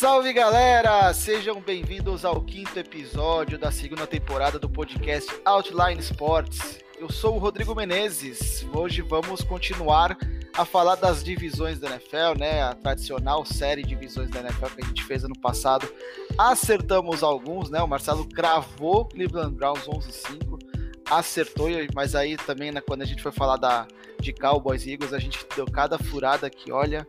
Salve galera! Sejam bem-vindos ao quinto episódio da segunda temporada do podcast Outline Sports. Eu sou o Rodrigo Menezes. Hoje vamos continuar a falar das divisões da NFL, né? A tradicional série de divisões da NFL que a gente fez ano passado. Acertamos alguns, né? O Marcelo cravou Cleveland Browns 11-5, acertou, mas aí também né, quando a gente foi falar da, de Cowboys e Eagles, a gente deu cada furada que, olha,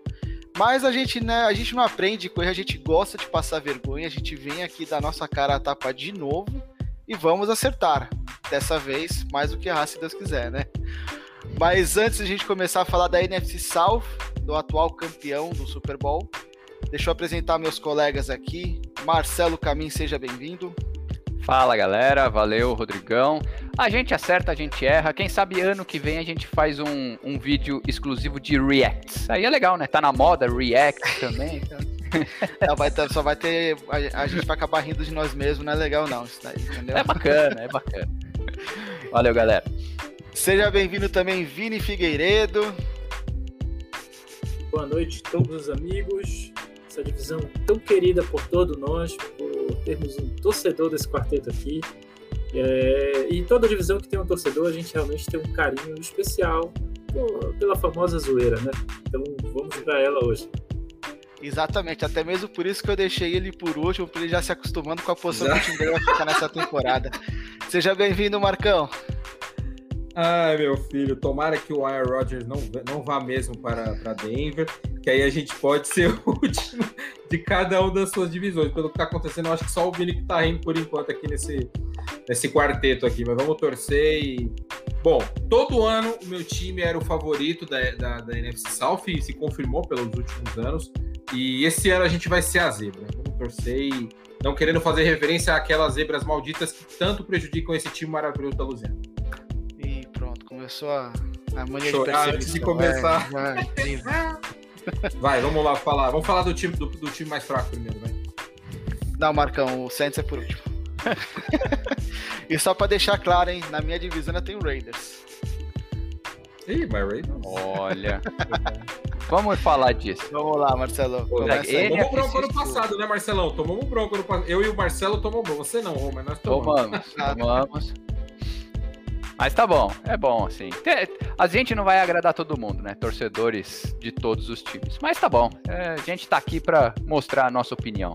mas a gente, né, a gente não aprende com a gente gosta de passar vergonha, a gente vem aqui dar nossa cara a tapa de novo e vamos acertar. Dessa vez, mais do que errar, se Deus quiser, né? Mas antes de a gente começar a falar da NFC South, do atual campeão do Super Bowl, deixa eu apresentar meus colegas aqui. Marcelo Camin, seja bem-vindo. Fala galera, valeu Rodrigão. A gente acerta, a gente erra. Quem sabe ano que vem a gente faz um, um vídeo exclusivo de Reacts. Aí é legal, né? Tá na moda React também. Então... Não, vai ter, só vai ter. A, a, gente vai acabar rindo de nós mesmos, não é legal não, isso daí, entendeu? É bacana, é bacana. Valeu, galera. Seja bem-vindo também, Vini Figueiredo. Boa noite, todos os amigos. Essa divisão tão querida por todos nós, por termos um torcedor desse quarteto aqui. É, e toda divisão que tem um torcedor, a gente realmente tem um carinho especial pela famosa zoeira, né? Então vamos para ela hoje. Exatamente, até mesmo por isso que eu deixei ele por último, para ele já se acostumando com a posição já. que o time dele vai ficar nessa temporada. Seja bem-vindo, Marcão. Ai, meu filho, tomara que o Aaron Rodgers não, não vá mesmo para, para Denver, que aí a gente pode ser o último de cada uma das suas divisões. Pelo que está acontecendo, eu acho que só o Vini que está rindo por enquanto aqui nesse, nesse quarteto aqui, mas vamos torcer e. Bom, todo ano o meu time era o favorito da, da, da NFC South e se confirmou pelos últimos anos. E esse ano a gente vai ser a zebra. Vamos torcer e não querendo fazer referência àquelas zebras malditas que tanto prejudicam esse time maravilhoso da Luziana começou a, a mania Chorar de antes de começar. É, vai, vamos lá falar. Vamos falar do time, do, do time mais fraco primeiro, vai. Não, Marcão, o Saints é por último. e só pra deixar claro, hein, na minha divisão eu tenho Raiders. Ih, mas Raiders. Olha. Vamos falar disso. Vamos lá, Marcelo. Tomamos bronco ano passado, né, Marcelão? Tomamos bronco ano passado. Eu e o Marcelo tomamos bronco. Você não, Roma, nós tomamos. Tomamos, tomamos. Mas tá bom, é bom, assim. A gente não vai agradar todo mundo, né? Torcedores de todos os times. Mas tá bom, é, a gente tá aqui para mostrar a nossa opinião.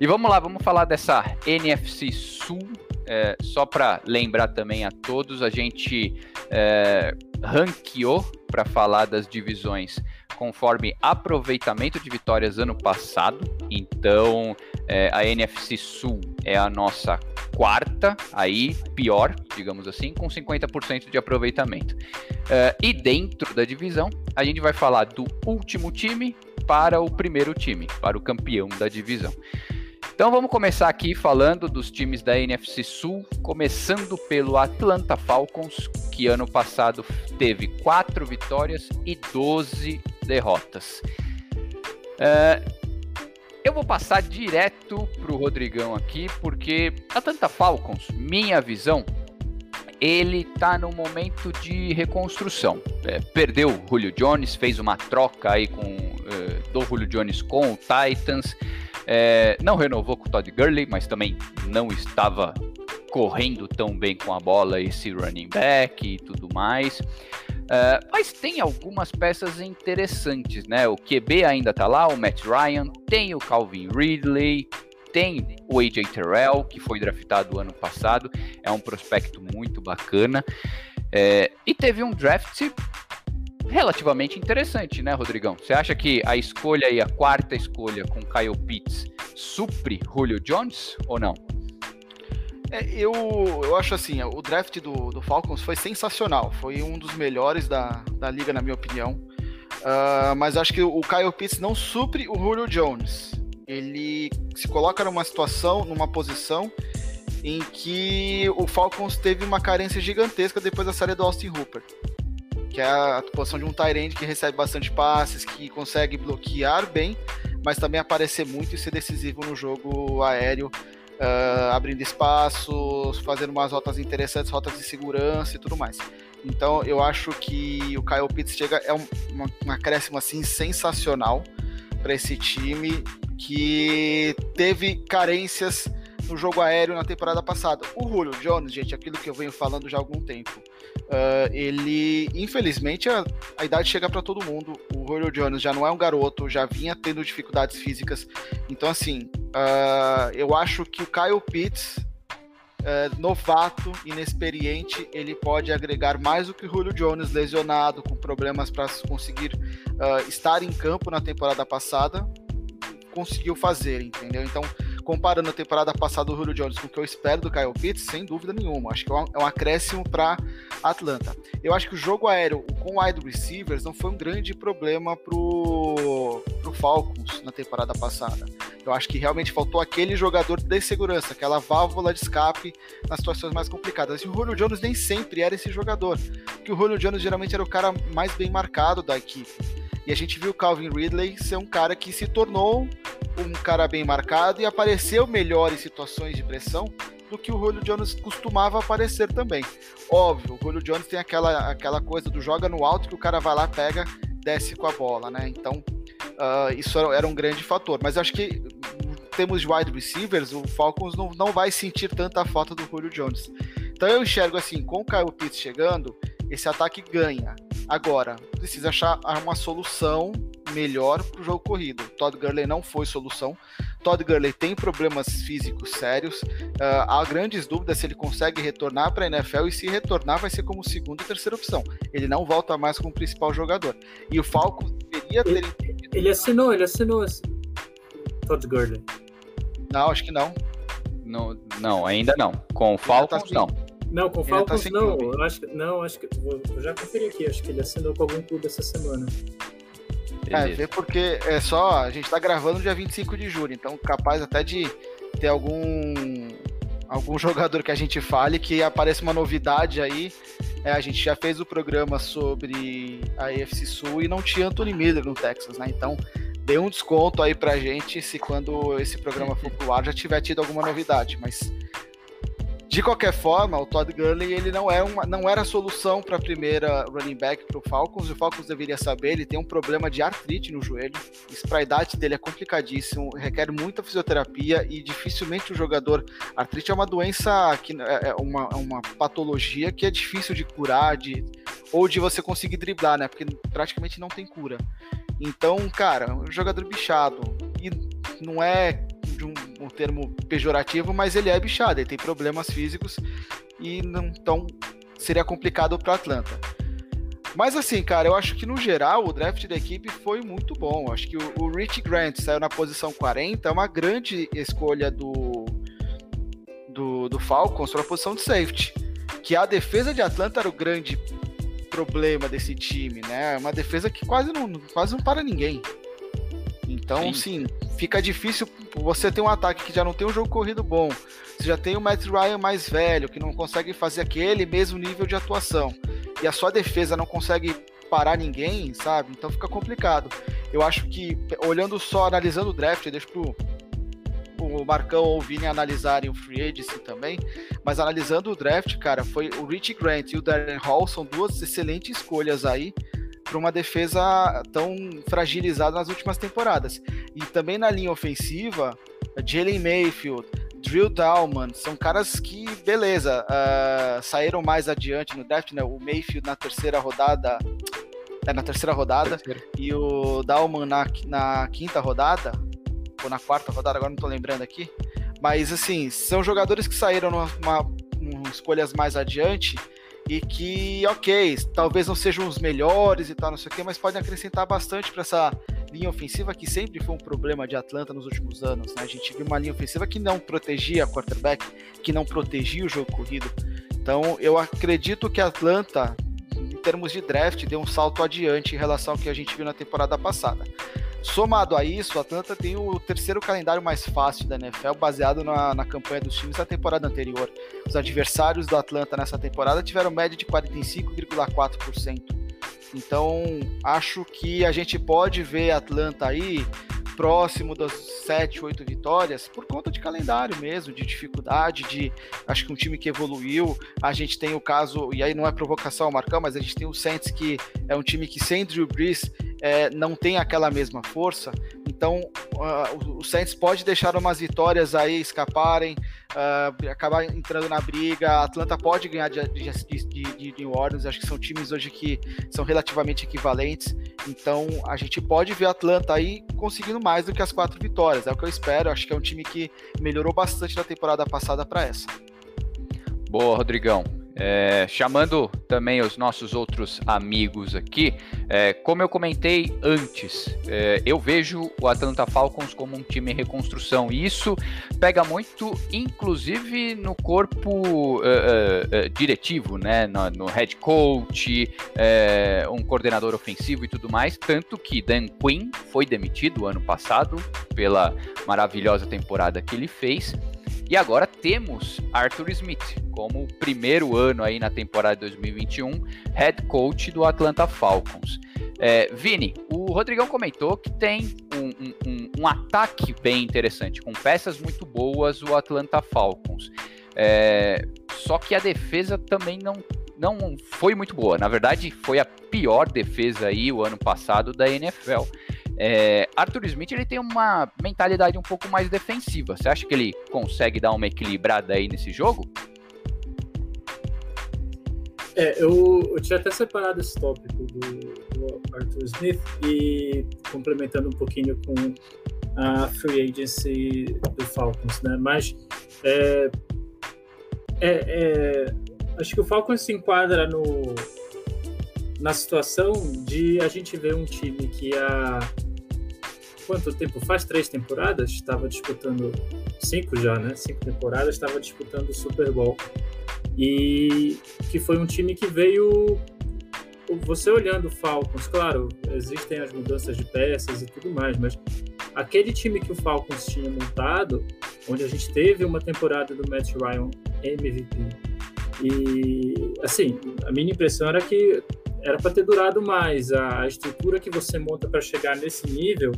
E vamos lá, vamos falar dessa NFC Sul. É, só para lembrar também a todos, a gente é, ranqueou para falar das divisões conforme aproveitamento de vitórias ano passado. Então, é, a NFC Sul é a nossa quarta, aí pior, digamos assim, com 50% de aproveitamento. Uh, e dentro da divisão, a gente vai falar do último time para o primeiro time, para o campeão da divisão. Então vamos começar aqui falando dos times da NFC Sul, começando pelo Atlanta Falcons, que ano passado teve 4 vitórias e 12 derrotas. Uh, eu vou passar direto pro Rodrigão aqui, porque Atlanta Falcons, minha visão, ele tá num momento de reconstrução. É, perdeu o Julio Jones, fez uma troca aí com é, do Julio Jones com o Titans. É, não renovou com o Todd Gurley, mas também não estava correndo tão bem com a bola esse running back e tudo mais. Uh, mas tem algumas peças interessantes, né? O QB ainda tá lá, o Matt Ryan, tem o Calvin Ridley, tem o AJ Terrell, que foi draftado ano passado, é um prospecto muito bacana. É, e teve um draft relativamente interessante, né, Rodrigão? Você acha que a escolha aí, a quarta escolha com Kyle Pitts, supre Julio Jones ou não? É, eu, eu acho assim, o draft do, do Falcons foi sensacional. Foi um dos melhores da, da liga, na minha opinião. Uh, mas acho que o Kyle Pitts não supre o Julio Jones. Ele se coloca numa situação, numa posição em que o Falcons teve uma carência gigantesca depois da série do Austin Hooper. Que é a posição de um Tyrande que recebe bastante passes, que consegue bloquear bem, mas também aparecer muito e ser decisivo no jogo aéreo uh, abrindo espaços, fazendo umas rotas interessantes, rotas de segurança e tudo mais. Então eu acho que o Kyle Pitts chega é um, uma, um acréscimo assim sensacional para esse time que teve carências no jogo aéreo na temporada passada. O Julio Jones, gente, aquilo que eu venho falando já há algum tempo, uh, ele, infelizmente, a, a idade chega para todo mundo. O Julio Jones já não é um garoto, já vinha tendo dificuldades físicas. Então, assim, uh, eu acho que o Kyle Pitts, uh, novato, inexperiente, ele pode agregar mais do que o Julio Jones, lesionado, com problemas para conseguir estar em campo na temporada passada, conseguiu fazer, entendeu? Então, comparando a temporada passada do Julio Jones com o que eu espero do Kyle Pitts, sem dúvida nenhuma. Acho que é um, é acréscimo para Atlanta. Eu acho que o jogo aéreo com wide receivers não foi um grande problema pro, pro Falcons na temporada passada. Eu acho que realmente faltou aquele jogador de segurança, aquela válvula de escape nas situações mais complicadas. E o Julio Jones nem sempre era esse jogador, porque o Julio Jones geralmente era o cara mais bem marcado da equipe. E a gente viu o Calvin Ridley ser um cara que se tornou um cara bem marcado e apareceu melhor em situações de pressão do que o Julio Jones costumava aparecer também. Óbvio, o Julio Jones tem aquela, aquela coisa do joga no alto que o cara vai lá, pega, desce com a bola, né? Então, uh, isso era, um grande fator. Mas acho que em termos de wide receivers, o Falcons não, não vai sentir tanta falta do Julio Jones. Então eu enxergo assim, com o Kyle Pitts chegando, esse ataque ganha. Agora, precisa achar uma solução melhor para o jogo corrido. Todd Gurley não foi solução. Todd Gurley tem problemas físicos sérios. Uh, há grandes dúvidas se ele consegue retornar para a NFL e se retornar vai ser como segunda ou terceira opção. Ele não volta mais como principal jogador. E o Falcons deveria ter ele, Ele assinou, ele assinou esse. Todd Gurley. Não, acho que não. Não, não ainda não. Com o Falcons, tá não. Não, com o tá Falcons tá não. Eu acho que, não, acho que. Vou, já conferi aqui, acho que ele assinou com algum clube essa semana. É, vê porque é só. A gente tá gravando dia 25 de julho, então capaz até de ter algum. algum jogador que a gente fale que apareça uma novidade aí. É, a gente já fez o programa sobre a EFC Sul e não tinha Anthony Miller no Texas, né? Então dê um desconto aí pra gente se quando esse programa for pro ar já tiver tido alguma novidade. Mas de qualquer forma, o Todd Gurley ele não, é uma, não era solução para a primeira running back para o Falcons. O Falcons deveria saber, ele tem um problema de artrite no joelho. Isso para a idade dele é complicadíssimo, requer muita fisioterapia e dificilmente o jogador. Artrite é uma doença que é, é uma, é uma patologia que é difícil de curar, de ou de você conseguir driblar, né? Porque praticamente não tem cura. Então, cara, um jogador bichado e não é de um, um termo pejorativo, mas ele é bichado, ele tem problemas físicos e não, então seria complicado para Atlanta. Mas assim, cara, eu acho que no geral o draft da equipe foi muito bom. Eu acho que o, o Rich Grant saiu na posição 40, é uma grande escolha do, do, do Falcons para a posição de safety. Que a defesa de Atlanta era o grande problema desse time, né? Uma defesa que quase não, quase não para ninguém. Então, sim. sim, fica difícil você ter um ataque que já não tem um jogo corrido bom. Você já tem o Matt Ryan mais velho, que não consegue fazer aquele mesmo nível de atuação. E a sua defesa não consegue parar ninguém, sabe? Então fica complicado. Eu acho que, olhando só, analisando o draft, eu deixo pro, o Marcão ou o Vini analisarem o free agency também, mas analisando o draft, cara, foi o Rich Grant e o Darren Hall são duas excelentes escolhas aí para uma defesa tão fragilizada nas últimas temporadas. E também na linha ofensiva, Jalen Mayfield, Drill Dalman, são caras que, beleza, uh, saíram mais adiante no draft, né? O Mayfield na terceira rodada, é, na terceira rodada, terceira. e o Dalman na, na quinta rodada, ou na quarta rodada, agora não estou lembrando aqui. Mas, assim, são jogadores que saíram numa, numa, escolhas mais adiante e que, ok, talvez não sejam os melhores e tal, não sei o quê, mas podem acrescentar bastante para essa linha ofensiva que sempre foi um problema de Atlanta nos últimos anos. Né? A gente viu uma linha ofensiva que não protegia a quarterback, que não protegia o jogo corrido. Então, eu acredito que Atlanta, em termos de draft, deu um salto adiante em relação ao que a gente viu na temporada passada. Somado a isso, o Atlanta tem o terceiro calendário mais fácil da NFL, baseado na, na campanha dos times da temporada anterior. Os adversários do Atlanta nessa temporada tiveram média de 45,4%. Então, acho que a gente pode ver Atlanta aí próximo das 7, 8 vitórias por conta de calendário mesmo, de dificuldade, de acho que um time que evoluiu. A gente tem o caso, e aí não é provocação, Marcão, mas a gente tem o Saints que é um time que sem Drew Brees é, não tem aquela mesma força. Então, uh, o Saints pode deixar umas vitórias aí escaparem, uh, acabar entrando na briga. A Atlanta pode ganhar de, de, de, de, New Orleans. Acho que são times hoje que são relativamente equivalentes. Então a gente pode ver a Atlanta aí conseguindo mais do que as quatro vitórias. É o que eu espero. Acho que é um time que melhorou bastante da temporada passada para essa. Boa, Rodrigão. É, chamando também os nossos outros amigos aqui, é, como eu comentei antes, é, eu vejo o Atlanta Falcons como um time em reconstrução. E isso pega muito, inclusive no corpo é, é, diretivo, né, no, no head coach, um coordenador ofensivo e tudo mais, tanto que Dan Quinn foi demitido ano passado pela maravilhosa temporada que ele fez. E agora temos Arthur Smith como primeiro ano aí na temporada 2021, head coach do Atlanta Falcons. É, Vini, o Rodrigão comentou que tem um, um, um, ataque bem interessante, com peças muito boas, o Atlanta Falcons. É, só que a defesa também não, não foi muito boa. Na verdade, foi a pior defesa aí o ano passado da NFL. É, Arthur Smith ele tem uma mentalidade um pouco mais defensiva. Você acha que ele consegue dar uma equilibrada aí nesse jogo? É, eu, eu tinha até separado esse tópico do, do, Arthur Smith e complementando um pouquinho com a free agency do Falcons, né? Mas é, é, é, acho que o Falcons se enquadra no, na situação de a gente ver um time que a quanto tempo faz? Três temporadas? Estava disputando cinco já, né? Cinco temporadas, estava disputando o Super Bowl. E que foi um time que veio. Você olhando o Falcons, claro, existem as mudanças de peças e tudo mais, mas aquele time que o Falcons tinha montado, onde a gente teve uma temporada do Matt Ryan MVP, e assim, a minha impressão era que era para ter durado mais. A estrutura que você monta para chegar nesse nível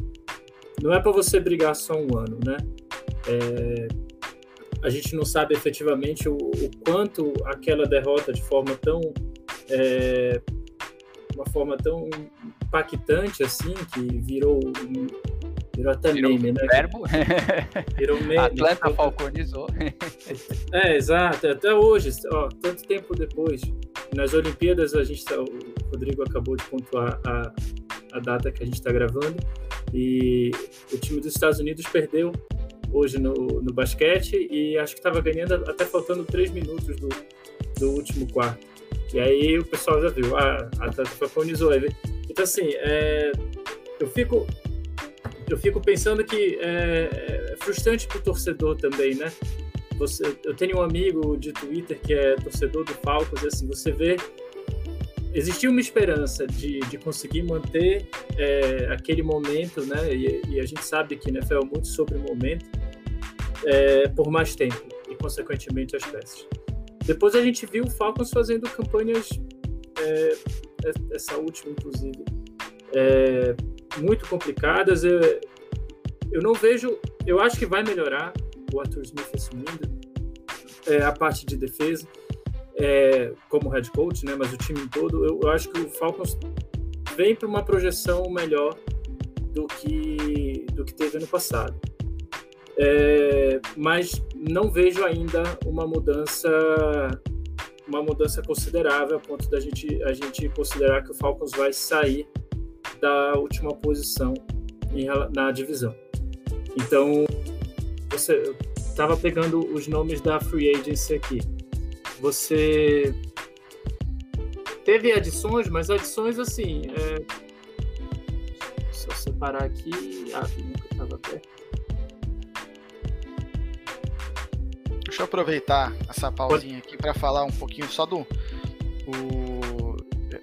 não é para você brigar só um ano, né? É, a gente não sabe efetivamente o, o, quanto aquela derrota de forma tão é, uma forma tão impactante assim que virou virou até virou meme, né? Verbo. Virou meme. Atlanta falconizou. É, exato. Até hoje, ó, tanto tempo depois, nas Olimpíadas a gente, tá, o Rodrigo acabou de pontuar a, a data que a gente está gravando. E o time dos Estados Unidos perdeu hoje no, no basquete e acho que estava ganhando até faltando três minutos do, do último quarto. E aí o pessoal já viu, ah, a Atlanta falconizou. Então, assim, é, eu, fico, eu fico pensando que é, é frustrante para o torcedor também, né? Você, eu tenho um amigo de Twitter que é torcedor do Falcons, e assim, você vê existia uma esperança de, de conseguir manter é, aquele momento, né? E, e, a gente sabe que NFL é muito sobre o momento é, por mais tempo e consequentemente as peças. Depois a gente viu o Falcons fazendo campanhas é, é essa última inclusive é, muito complicadas. Eu, eu não vejo, eu acho que vai melhorar o Arthur Smith assumindo é, a parte de defesa é, como head coach, né, mas o time todo, eu, eu acho que o Falcons vem para uma projeção melhor do que, do que teve ano passado. É, mas não vejo ainda uma mudança uma mudança considerável a ponto da gente a gente considerar que o Falcons vai sair da última posição em, na divisão. Então, você estava pegando os nomes da free agency aqui você teve adições, mas adições assim. É... Eu separar aqui. Ah, nunca estava perto. Deixa eu aproveitar essa pausinha aqui para falar um pouquinho só do. O...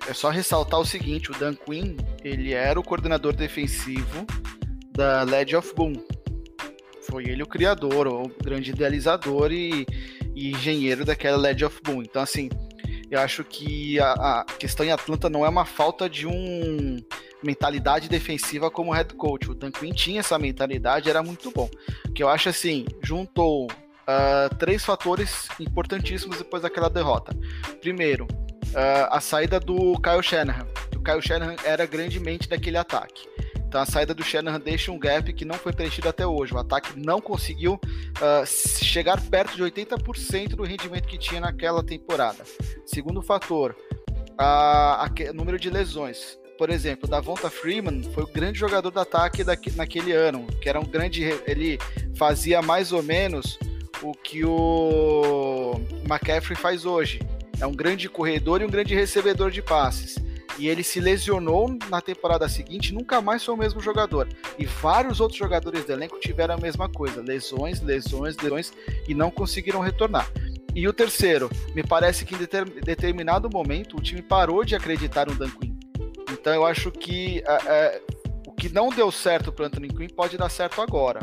É só ressaltar o seguinte: o Dan Quinn ele era o coordenador defensivo da Led of Boom. Foi ele o criador, o grande idealizador e e engenheiro daquela Led of Boom. Então, assim, eu acho que a, a, questão em Atlanta não é uma falta de um mentalidade defensiva como head coach. O Dan Quinn tinha essa mentalidade, era muito bom. Que eu acho assim, juntou uh, três fatores importantíssimos depois daquela derrota. Primeiro, uh, a saída do Kyle Shanahan. O Kyle Shanahan era grandemente daquele ataque. Então a saída do Shanahan deixa um gap que não foi preenchido até hoje. O ataque não conseguiu uh, chegar perto de 80% do rendimento que tinha naquela temporada. Segundo fator, o número de lesões. Por exemplo, Davonta Freeman foi o grande jogador do ataque daqui, naquele ano, que era um grande. Ele fazia mais ou menos o que o McCaffrey faz hoje. É um grande corredor e um grande recebedor de passes. E ele se lesionou na temporada seguinte, nunca mais foi o mesmo jogador. E vários outros jogadores do elenco tiveram a mesma coisa: lesões, lesões, lesões, e não conseguiram retornar. E o terceiro, me parece que em determinado momento o time parou de acreditar no Dan Quinn. Então eu acho que é, é, o que não deu certo para Anthony Quinn pode dar certo agora,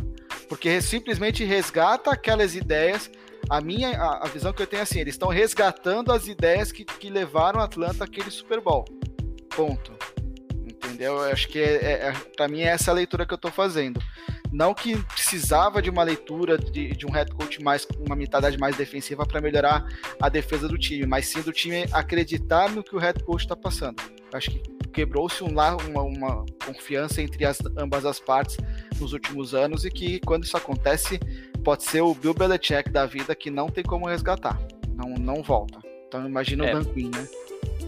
porque simplesmente resgata aquelas ideias. A minha a, visão que eu tenho é assim, eles estão resgatando as ideias que, que levaram a Atlanta àquele Super Bowl. Ponto. Entendeu? Eu acho que é, é, é para mim é essa a leitura que eu estou fazendo. Não que precisava de uma leitura de, de um head coach mais uma mentalidade mais defensiva para melhorar a defesa do time, mas sim do time acreditar no que o head coach está passando. Acho que quebrou-se um, uma, uma confiança entre as, ambas as partes nos últimos anos e que quando isso acontece pode ser o Bill Belichick da vida que não tem como resgatar, não, não volta. Então imagina é. o Dan Quinn, né?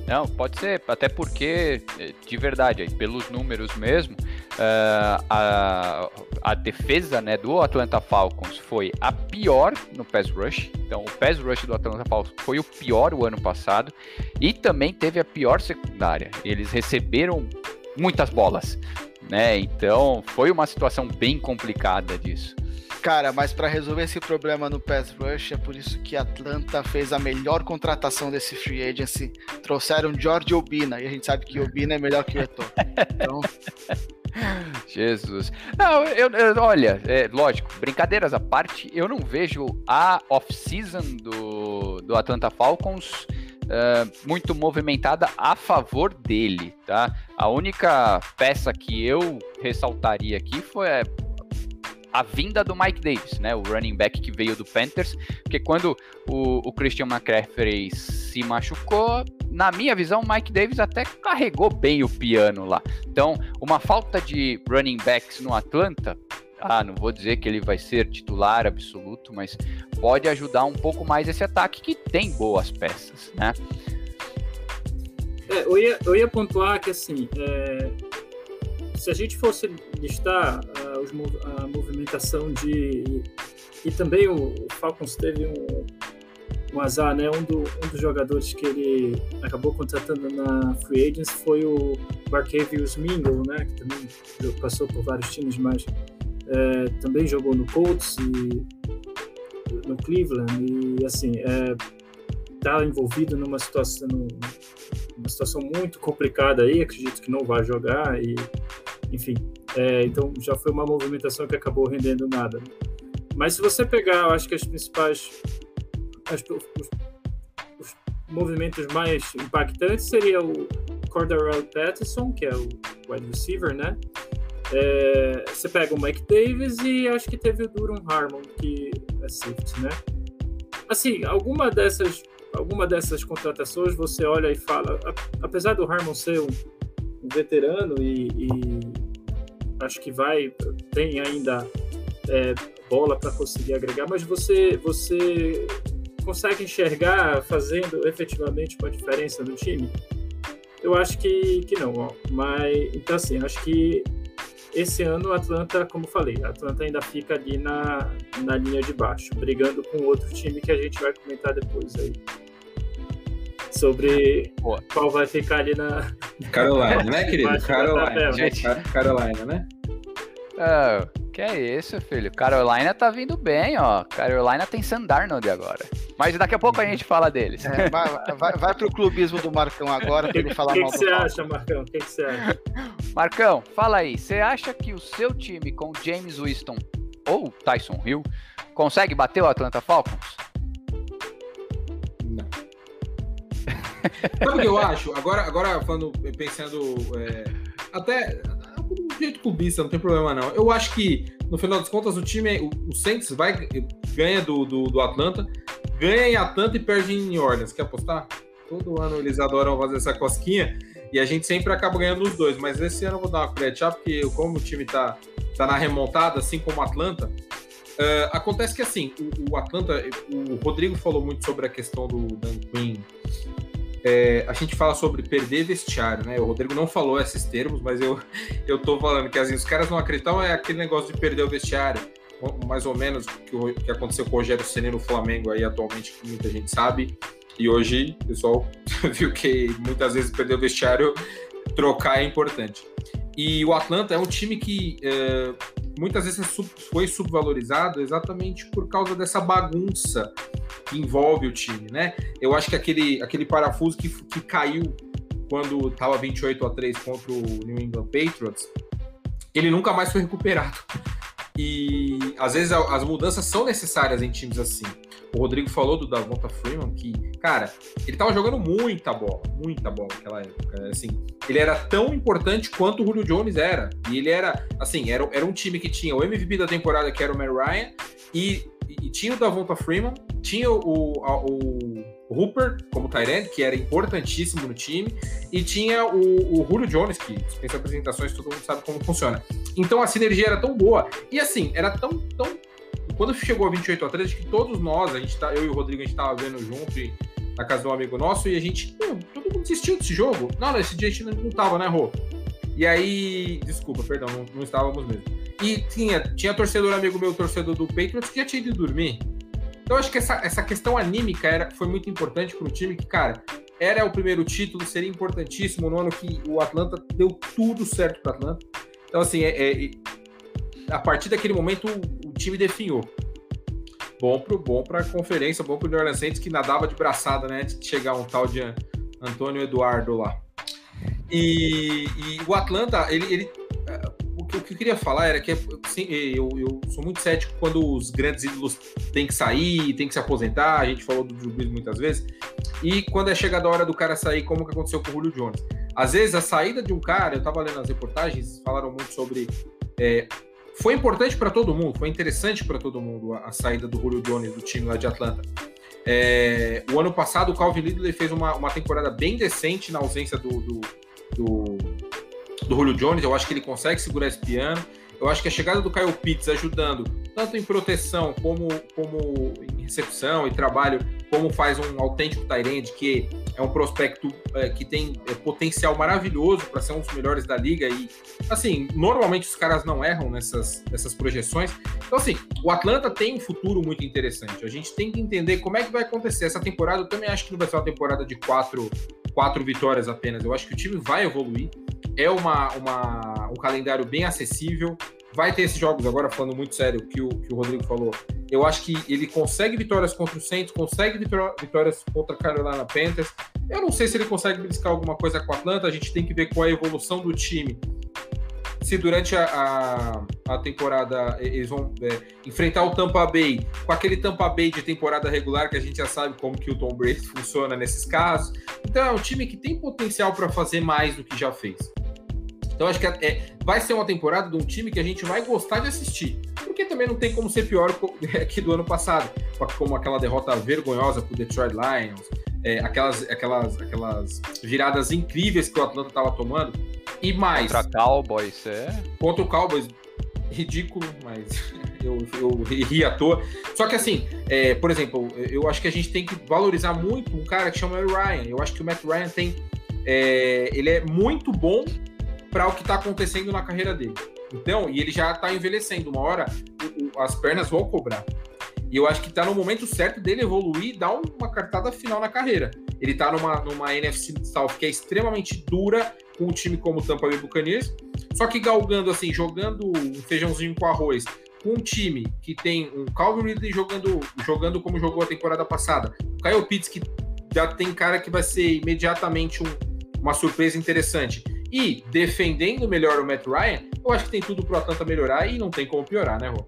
Não, pode ser, até porque, de verdade, pelos números mesmo, uh, a, a defesa né, do Atlanta Falcons foi a pior no pass rush. Então, o pass rush do Atlanta Falcons foi o pior o ano passado e também teve a pior secundária. Eles receberam muitas bolas, né? Então, foi uma situação bem complicada disso. Cara, mas para resolver esse problema no pass rush, é por isso que Atlanta fez a melhor contratação desse free agency. Trouxeram George Obina, e a gente sabe que Obina é melhor que o Etor. Então... Jesus. Não, eu, eu olha, é, lógico, brincadeiras à parte, eu não vejo a off-season do, do Atlanta Falcons Uh, muito movimentada a favor dele, tá? A única peça que eu ressaltaria aqui foi a vinda do Mike Davis, né, o running back que veio do Panthers, porque quando o, o Christian McCaffrey se machucou, na minha visão, o Mike Davis até carregou bem o piano lá. Então, uma falta de running backs no Atlanta, ah, não vou dizer que ele vai ser titular absoluto, mas pode ajudar um pouco mais esse ataque que tem boas peças, né? É, eu, ia, eu ia pontuar que assim, é, se a gente fosse listar uh, os, a movimentação de. E também o, o Falcons teve um, um azar, né? Um, do, um, dos jogadores que ele acabou contratando na Free Agents foi o Barcavius Mingle, né? Que também passou por vários times, mas é, também jogou no Colts e no Cleveland e assim está é, envolvido numa situação numa situação muito complicada aí acredito que não vai jogar e enfim, é, então já foi uma movimentação que acabou rendendo nada. Mas se você pegar, eu acho que as principais as, os, os, movimentos mais impactantes seria o Cordarrelle Patterson, que é o wide receiver, né? É, você pega o Mike Davis e acho que teve o Duran Harmon, que é safety, né? Assim, alguma dessas, alguma dessas contratações você olha e fala, apesar do Harmon ser um, um veterano e, e, acho que vai, tem ainda é, bola para conseguir agregar, mas você, você consegue enxergar fazendo efetivamente uma diferença no time? Eu acho que, que não, ó. mas então assim, acho que esse ano o Atlanta, como falei, a Atlanta ainda fica ali na, na linha de baixo, brigando com outro time que a gente vai comentar depois aí sobre Boa. qual vai ficar ali na. Carolina, né, querido? Carolina. Gente... Carolina, né? Ah, que é isso, filho? Carolina tá vindo bem, ó. Carolina tem Sandarnold agora. Mas daqui a pouco a gente fala deles. É, vai, vai, vai pro clubismo do Marcão agora pra ele falar que mal que do Que você acha, Marcão? O que você acha? Marcão, fala aí. Você acha que o seu time com James Winston ou Tyson Hill consegue bater o Atlanta Falcons? Sabe o que eu acho? Agora, agora falando, pensando é, até do jeito clubista, não tem problema não. Eu acho que, no final das contas, o time, o, o Saints vai, ganha do, do, do, Atlanta, ganha em Atlanta e perde em New Orleans. Quer apostar? Todo ano eles adoram fazer essa cosquinha. E a gente sempre acaba ganhando os dois. Mas esse ano eu vou dar uma colher porque como o time tá, tá na remontada, assim como o Atlanta, uh, acontece que assim, o, o, Atlanta, o Rodrigo falou muito sobre a questão do Dan Quinn. É, a gente fala sobre perder vestiário, né? O Rodrigo não falou esses termos, mas eu, eu tô falando que assim, os caras não acreditam, é aquele negócio de perder o vestiário mais ou menos o que, que aconteceu com o Rogério Ceni no Flamengo aí atualmente, que muita gente sabe. E hoje o pessoal viu que muitas vezes perder o vestiário, trocar é importante. E o Atlanta é um time que é, muitas vezes foi subvalorizado exatamente por causa dessa bagunça que envolve o time, né? Eu acho que aquele, aquele parafuso que, que caiu quando estava 28 a 3 contra o New England Patriots, ele nunca mais foi recuperado. E às vezes as mudanças são necessárias em times assim. O Rodrigo falou do Davonta Freeman que, cara, ele tava jogando muita bola, muita bola naquela época. Assim, ele era tão importante quanto o Julio Jones era. E ele era, assim, era, era um time que tinha o MVP da temporada, que era o Matt Ryan, e, e tinha o Davonta Freeman, tinha o, o Hooper como Tyrant, que era importantíssimo no time, e tinha o, o Julio Jones, que dispensa apresentações, todo mundo sabe como funciona. Então a sinergia era tão boa, e assim, era tão, tão. Quando chegou a 28 a 3, que todos nós, a gente tá, eu e o Rodrigo, a gente tava vendo junto e, na casa de um amigo nosso, e a gente, todo mundo desistiu desse jogo. Não, nesse dia a gente não tava, né, Rô? E aí, desculpa, perdão, não, não estávamos mesmo. E tinha, tinha torcedor amigo meu, torcedor do Patriots, que já tinha ido dormir. Então, acho que essa, essa questão anímica era, foi muito importante para o time, que, cara, era o primeiro título, seria importantíssimo no ano que o Atlanta deu tudo certo para Atlanta. Então, assim, é, é, a partir daquele momento o, o time definhou. Bom pro bom para a conferência, bom para o New Orleans Saints que nadava de braçada, né, de chegar um tal de Antônio Eduardo lá. E, e o Atlanta, ele, ele o que eu queria falar era que eu, eu, sou muito cético quando os grandes ídolos têm que sair, têm que se aposentar. A gente falou do Drew muitas vezes. E quando é chegada a hora do cara sair, como que aconteceu com o Julio Jones? Às vezes a saída de um cara, eu estava lendo as reportagens, falaram muito sobre. É, foi importante para todo mundo, foi interessante para todo mundo a, a, saída do Julio Jones do time lá de Atlanta. É, o ano passado, o Calvin Ridley fez uma, uma temporada bem decente na ausência do, do, do do Julio Jones, eu acho que ele consegue segurar esse piano. Eu acho que a chegada do Kyle Pitts ajudando tanto em proteção como, como em recepção e trabalho, como faz um autêntico Tyrande, que é um prospecto é, que tem é, potencial maravilhoso para ser um dos melhores da liga. E, assim, normalmente os caras não erram nessas, nessas projeções. Então, assim, o Atlanta tem um futuro muito interessante. A gente tem que entender como é que vai acontecer. Essa temporada, eu também acho que não vai ser uma temporada de quatro, quatro vitórias apenas. Eu acho que o time vai evoluir é uma, uma, um calendário bem acessível. Vai ter esses jogos agora, falando muito sério, que o, que o Rodrigo falou. Eu acho que ele consegue vitórias contra o Saints, consegue vitórias contra a Carolina Panthers. Eu não sei se ele consegue briscar alguma coisa com o Atlanta. A gente tem que ver qual é a evolução do time. Se durante a, a, a temporada eles vão é, enfrentar o Tampa Bay com aquele Tampa Bay de temporada regular que a gente já sabe como que o Tom Brady funciona nesses casos. Então é um time que tem potencial para fazer mais do que já fez. Então acho que é, vai ser uma temporada de um time que a gente vai gostar de assistir. Porque também não tem como ser pior que do ano passado, como aquela derrota vergonhosa para o Detroit Lions, é, aquelas, aquelas, aquelas viradas incríveis que o Atlanta estava tomando. E mais. Contra Cowboys, é. Contra o Cowboys, ridículo, mas eu, eu ri à toa. Só que assim, é, por exemplo, eu acho que a gente tem que valorizar muito um cara que chama Ryan. Eu acho que o Matt Ryan tem. É, ele é muito bom para o que está acontecendo na carreira dele. Então, e ele já está envelhecendo. Uma hora as pernas vão cobrar. E eu acho que está no momento certo dele evoluir e dar uma cartada final na carreira. Ele está numa, numa NFC South que é extremamente dura, com um time como o Tampa Bay Buccaneers, só que galgando assim, jogando um feijãozinho com arroz, com um time que tem um Calvin Ridley jogando, jogando como jogou a temporada passada, o Kyle Pitts que já tem cara que vai ser imediatamente um, uma surpresa interessante e defendendo melhor o Matt Ryan, eu acho que tem tudo pro Atlanta melhorar e não tem como piorar, né, Rô?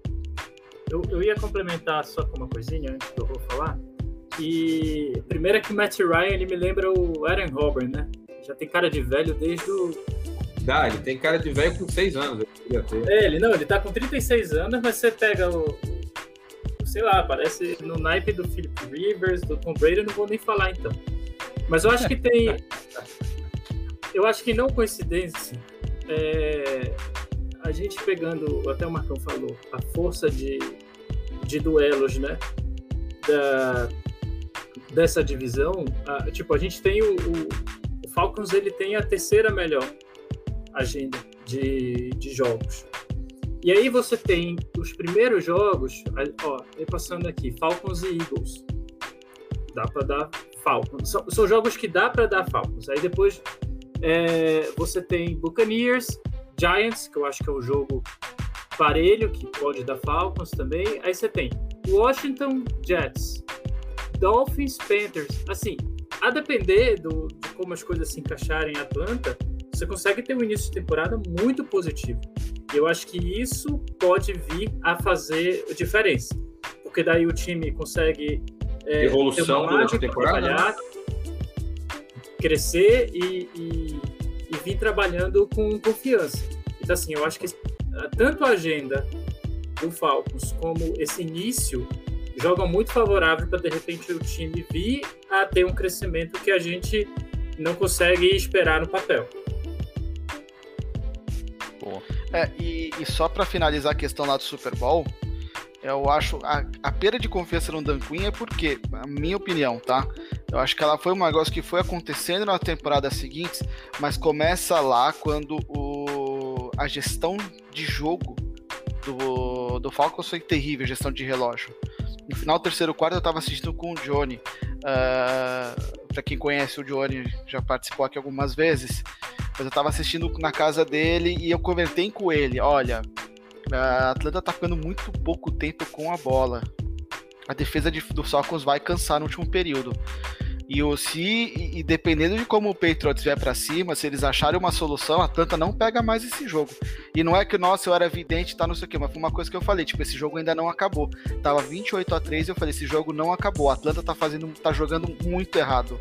Eu, eu ia complementar só com uma coisinha antes que eu vou falar. E primeiro é que o Matt Ryan ele me lembra o Aaron Robert, né? Já tem cara de velho desde o. Dá, ele tem cara de velho com 6 anos. É, ele não, ele tá com 36 anos, mas você pega o, sei lá, parece no naipe do Philip Rivers, do Tom Brady, eu não vou nem falar então. Mas eu acho que tem eu acho que não coincidência, é, a gente pegando, até o Marcão falou, a força de, de duelos, né? Da, dessa divisão, a, tipo, a gente tem o, o, o, Falcons, ele tem a terceira melhor agenda de, de jogos. E aí você tem os primeiros jogos, ó, passando aqui, Falcons e Eagles. Dá para dar Falcons. São, são, jogos que dá para dar Falcons. Aí depois é, você tem Buccaneers, Giants, que eu acho que é o jogo parelho, que pode dar Falcons também. Aí você tem Washington Jets, Dolphins, Panthers. Assim, a depender do, de como as coisas se encaixarem em Atlanta, você consegue ter um início de temporada muito positivo. E eu acho que isso pode vir a fazer diferença. Porque daí o time consegue. É, Evolução durante a temporada. Crescer e, e, e vir trabalhando com confiança. Então, assim, eu acho que tanto a agenda do Falcons como esse início jogam muito favorável para de repente o time vir a ter um crescimento que a gente não consegue esperar no papel. É, e, e só para finalizar a questão lá do Super Bowl, eu acho a, a perda de confiança no Dan Quinn é porque, a minha opinião, tá? Eu acho que ela foi um negócio que foi acontecendo na temporada seguinte, mas começa lá quando o, a gestão de jogo do, do Falcons foi terrível, a gestão de relógio. No final do terceiro quarto eu tava assistindo com o Johnny. Uh, ah, para quem conhece o Johnny, já participou aqui algumas vezes. Mas eu tava assistindo na casa dele e eu comentei com ele: olha, a Atlanta tá ficando muito pouco tempo com a bola. A defesa de, do Falcons vai cansar no último período. E o se e, dependendo de como o Patriots vier para cima, se eles acharem uma solução, a Atlanta não pega mais esse jogo. E não é que nossa, eu era evidente, tá não sei o quê, mas foi uma coisa que eu falei, tipo, esse jogo ainda não acabou. Tava 28 a 3 e eu falei, esse jogo não acabou. A Atlanta tá fazendo tá jogando muito errado.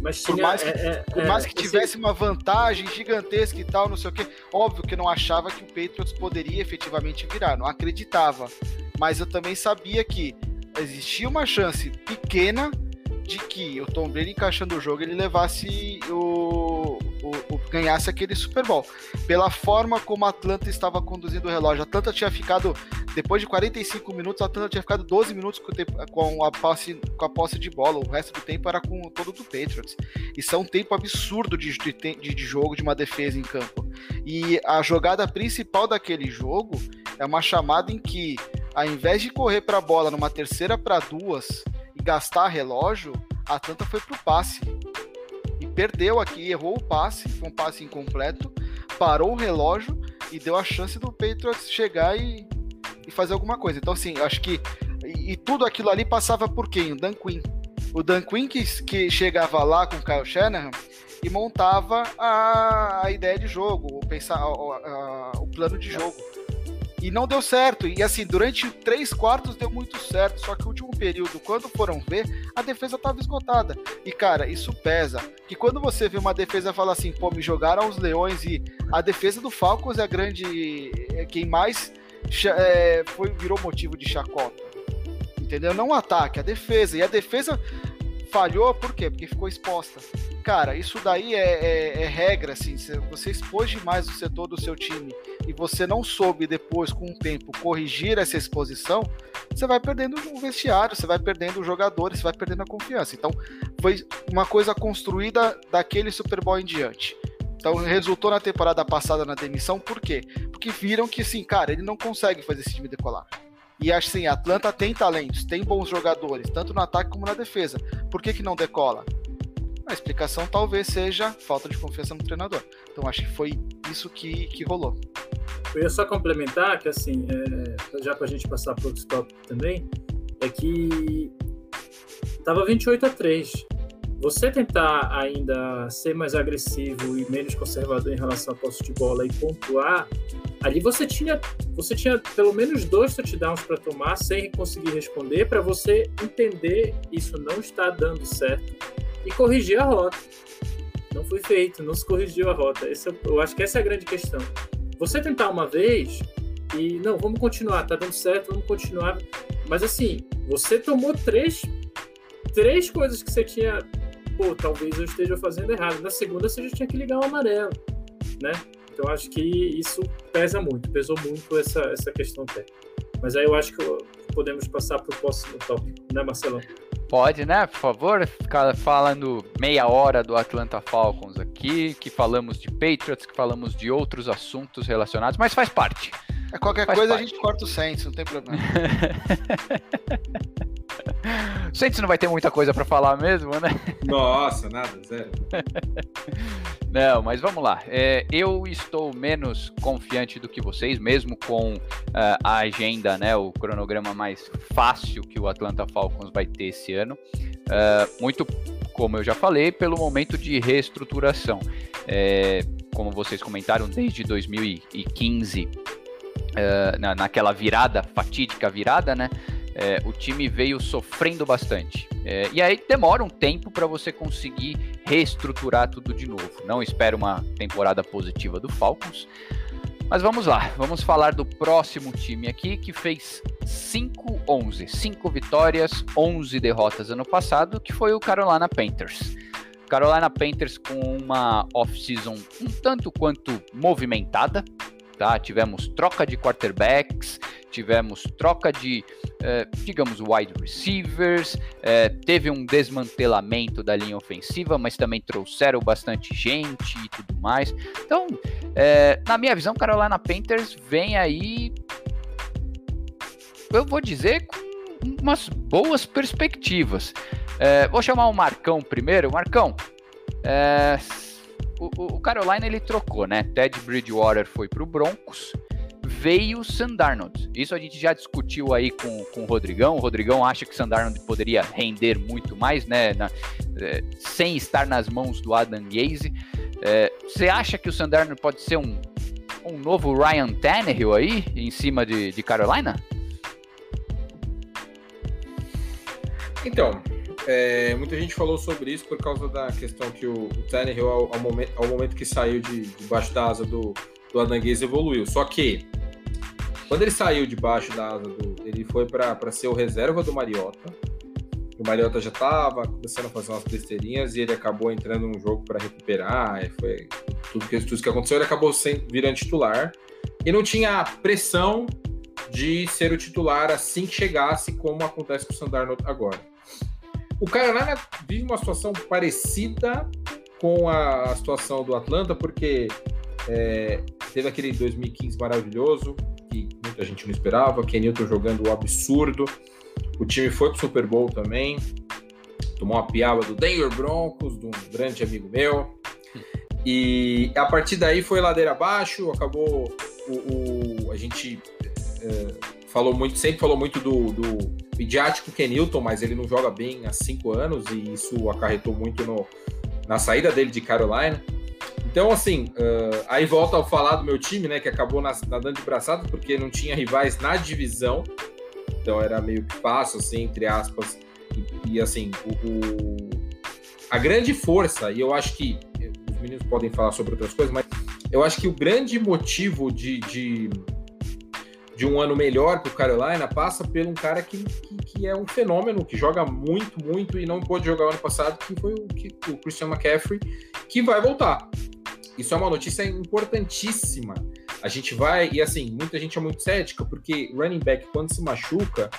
Mas tinha, por mais que, é, é, por mais que é, tivesse esse... uma vantagem gigantesca e tal, não sei o quê, óbvio que eu não achava que o Patriots poderia efetivamente virar, não acreditava. Mas eu também sabia que existia uma chance pequena de que o Tom Brady encaixando o jogo ele levasse o, ganhasse aquele Super Bowl. Pela forma como a Atlanta estava conduzindo o relógio, a Atlanta tinha ficado depois de 45 minutos, a Atlanta tinha ficado 12 minutos com, a posse, com a posse de bola, o resto do tempo era com todo do Patriots. Isso é um tempo absurdo de, de, de jogo de uma defesa em campo. E a jogada principal daquele jogo é uma chamada em que, ao invés de correr para a bola numa terceira para duas e gastar relógio, a Atlanta foi pro passe. Perdeu aqui, errou o passe, foi um passe incompleto, parou o relógio e deu a chance do Patriots chegar e, e fazer alguma coisa. Então, assim, acho que. E, e, tudo aquilo ali passava por quem? O Dan Quinn. O Dan Quinn que, que chegava lá com o Kyle Shanahan e montava a, a ideia de jogo, o, pensar, a, a, o plano de jogo. E não deu certo. E assim, durante três quartos deu muito certo. Só que o último período, quando foram ver, a defesa estava esgotada. E cara, isso pesa. Que quando você vê uma defesa fala assim, pô, me jogaram os leões e a defesa do Falcons é a grande. É quem mais é, foi, virou motivo de chacota. Entendeu? Não o ataque, a defesa. E a defesa falhou por quê? Porque ficou exposta. Cara, isso daí é, é, é regra, assim. Você expôs demais o setor do seu time e você não soube depois, com o tempo, corrigir essa exposição, você vai perdendo o vestiário, você vai perdendo os jogadores, você vai perdendo a confiança. Então, foi uma coisa construída daquele Super Bowl em diante. Então, resultou na temporada passada na demissão, por quê? Porque viram que, assim, cara, ele não consegue fazer esse time decolar. E assim, Atlanta tem talentos, tem bons jogadores, tanto no ataque como na defesa. Por que, que não decola? A explicação talvez seja falta de confiança no treinador. Então acho que foi isso que, que rolou. Eu ia só complementar que assim, é, já para a gente passar para outros tópicos também, é que tava 28 a 3. Você tentar ainda ser mais agressivo e menos conservador em relação à posse de bola e pontuar, ali você tinha, você tinha pelo menos dois touchdowns para tomar sem conseguir responder, para você entender isso não está dando certo e corrigir a rota. Não foi feito, não se corrigiu a rota. Esse, é eu acho que essa é a grande questão. Você tentar uma vez e não, vamos continuar, tá dando certo, vamos continuar. Mas assim, você tomou três, três coisas que você tinha pô, talvez eu esteja fazendo errado. Na segunda você já tinha que ligar o amarelo, né? Então acho que isso pesa muito, pesou muito essa, essa questão técnica. Mas aí eu acho que podemos passar para o próximo tópico, né, Marcelão? Pode, né? Por favor, ficar falando meia hora do Atlanta Falcons aqui, que falamos de Patriots, que falamos de outros assuntos relacionados, mas faz parte. É qualquer faz coisa parte. a gente corta o Saints, não tem problema. Saints não vai ter muita coisa para falar mesmo, né? Nossa, nada, zero. Não, mas vamos lá. É, eu estou menos confiante do que vocês, mesmo com uh, a agenda, né, o cronograma mais fácil que o Atlanta Falcons vai ter esse ano. Uh, muito, como eu já falei, pelo momento de reestruturação. É, como vocês comentaram, desde 2015, uh, na, naquela virada, fatídica virada, né? É, o time veio sofrendo bastante. É, e aí demora um tempo para você conseguir reestruturar tudo de novo. Não espero uma temporada positiva do Falcons. Mas vamos lá, vamos falar do próximo time aqui que fez 5-11, 5 vitórias, 11 derrotas ano passado, que foi o Carolina Panthers. Carolina Panthers com uma off-season um tanto quanto movimentada, tá? Tivemos troca de quarterbacks, tivemos troca de, eh, digamos, wide receivers, eh, teve um desmantelamento da linha ofensiva, mas também trouxeram bastante gente e tudo mais. Então, eh, na minha visão, Carolina Panthers vem aí, eu vou dizer, com umas boas perspectivas. vou chamar o Marcão primeiro. Marcão, o, o Carolina ele trocou, né? Ted Bridgewater foi para o Broncos veio Sandarnold. Isso a gente já discutiu aí com, com o Rodrigão. O Rodrigão acha que Sandarnold poderia render muito mais, né? Na, é, sem estar nas mãos do Adam Gaze. É, você acha que o Sandarnold pode ser um, um novo Ryan Tannehill aí, em cima de, de Carolina? Então, é, muita gente falou sobre isso por causa da questão que o, o Tannehill, ao, ao, momento, ao momento que saiu de, debaixo da asa do, do Adanguese, evoluiu. Só que quando ele saiu debaixo da asa do. Ele foi para ser o reserva do Mariota. O Mariota já estava começando a fazer umas besteirinhas e ele acabou entrando num jogo para recuperar. foi tudo que, tudo que aconteceu, ele acabou virando titular. E não tinha pressão de ser o titular assim que chegasse, como acontece com o Sandarno agora. O Carolina vive uma situação parecida com a situação do Atlanta, porque é, teve aquele 2015 maravilhoso, que muita gente não esperava. Kenilton jogando o absurdo. O time foi pro Super Bowl também. Tomou uma piaba do Denver Broncos, de um grande amigo meu. E a partir daí foi ladeira abaixo. Acabou o, o a gente é, falou muito, sempre falou muito do, do midiático Kenilton, mas ele não joga bem há cinco anos e isso acarretou muito no, na saída dele de Carolina. Então, assim, uh, aí volta ao falar do meu time, né, que acabou nadando de braçada porque não tinha rivais na divisão, então era meio que fácil, assim, entre aspas, e, e assim, o, o, a grande força, e eu acho que os meninos podem falar sobre outras coisas, mas eu acho que o grande motivo de, de, de um ano melhor para o Carolina passa por um cara que, que, que, é um fenômeno, que joga muito, muito e não pôde jogar ano passado, que foi o, que, o Christian McCaffrey, que vai voltar. Isso é uma notícia importantíssima. A gente vai, e assim, muita gente é muito cética, porque running back, quando se machuca,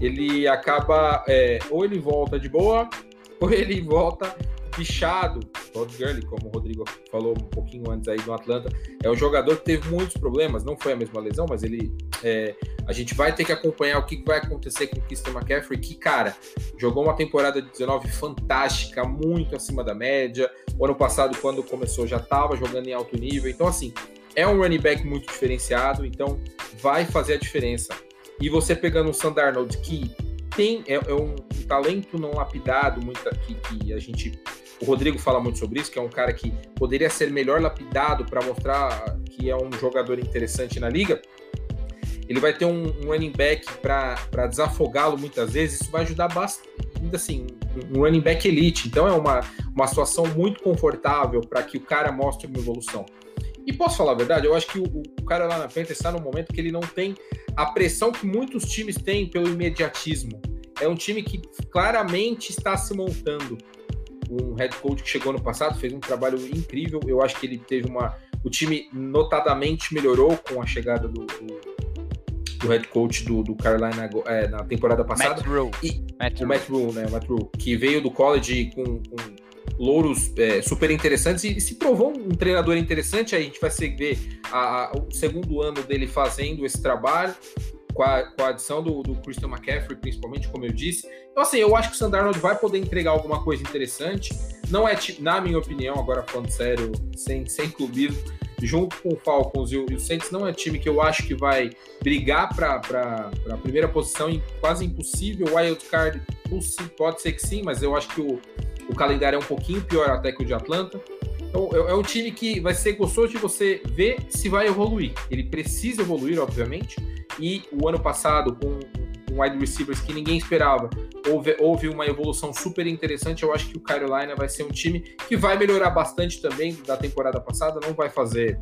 ele acaba, é, ou ele volta de boa, ou ele volta bichado. Todd Gurley, como o Rodrigo falou um pouquinho antes aí do Atlanta, é um jogador que teve muitos problemas. Não foi a mesma lesão, mas ele. É, a gente vai ter que acompanhar o que vai acontecer com o Christian McCaffrey, que, cara, jogou uma temporada de 19 fantástica, muito acima da média. O ano passado, quando começou, já estava jogando em alto nível. Então, assim, é um running back muito diferenciado, então vai fazer a diferença. E você pegando o Sandarnold, que tem é, é um, um, talento não lapidado, muito que, que a gente o Rodrigo fala muito sobre isso, que é um cara que poderia ser melhor lapidado para mostrar que é um jogador interessante na liga. Ele vai ter um, um running back para desafogá-lo muitas vezes. Isso vai ajudar bastante, assim, um running back elite. Então é uma, uma situação muito confortável para que o cara mostre uma evolução. E posso falar a verdade, eu acho que o, o cara lá na frente está num momento que ele não tem a pressão que muitos times têm pelo imediatismo. É um time que claramente está se montando. Um head coach que chegou no passado, fez um trabalho incrível. Eu acho que ele teve uma. O time notadamente melhorou com a chegada do, do, do head coach do, do Carolina é, na temporada passada. Matt Rule. E, Matt o Matt Rule, né? O Matt Rule, que veio do college com, com louros é, super interessantes e, se provou um treinador interessante. Aí a gente vai ver a, a, o segundo ano dele fazendo esse trabalho com a, com a adição do, do, Christian McCaffrey, principalmente, como eu disse. Então, assim, eu acho que o Sandarnold vai poder entregar alguma coisa interessante. Não é, na minha opinião, agora falando sério, sem, sem clubismo, junto com o Falcons e o, e o Saints, não é time que eu acho que vai brigar para a primeira posição, quase impossível. O Wild Card pode ser que sim, mas eu acho que o, o calendário é um pouquinho pior até que o de Atlanta. Então, é, é um time que vai ser gostoso de você ver se vai evoluir. Ele precisa evoluir, obviamente, e o ano passado, com, com wide receivers que ninguém esperava, houve, houve uma evolução super interessante. Eu acho que o Carolina vai ser um time que vai melhorar bastante também da temporada passada, não vai fazer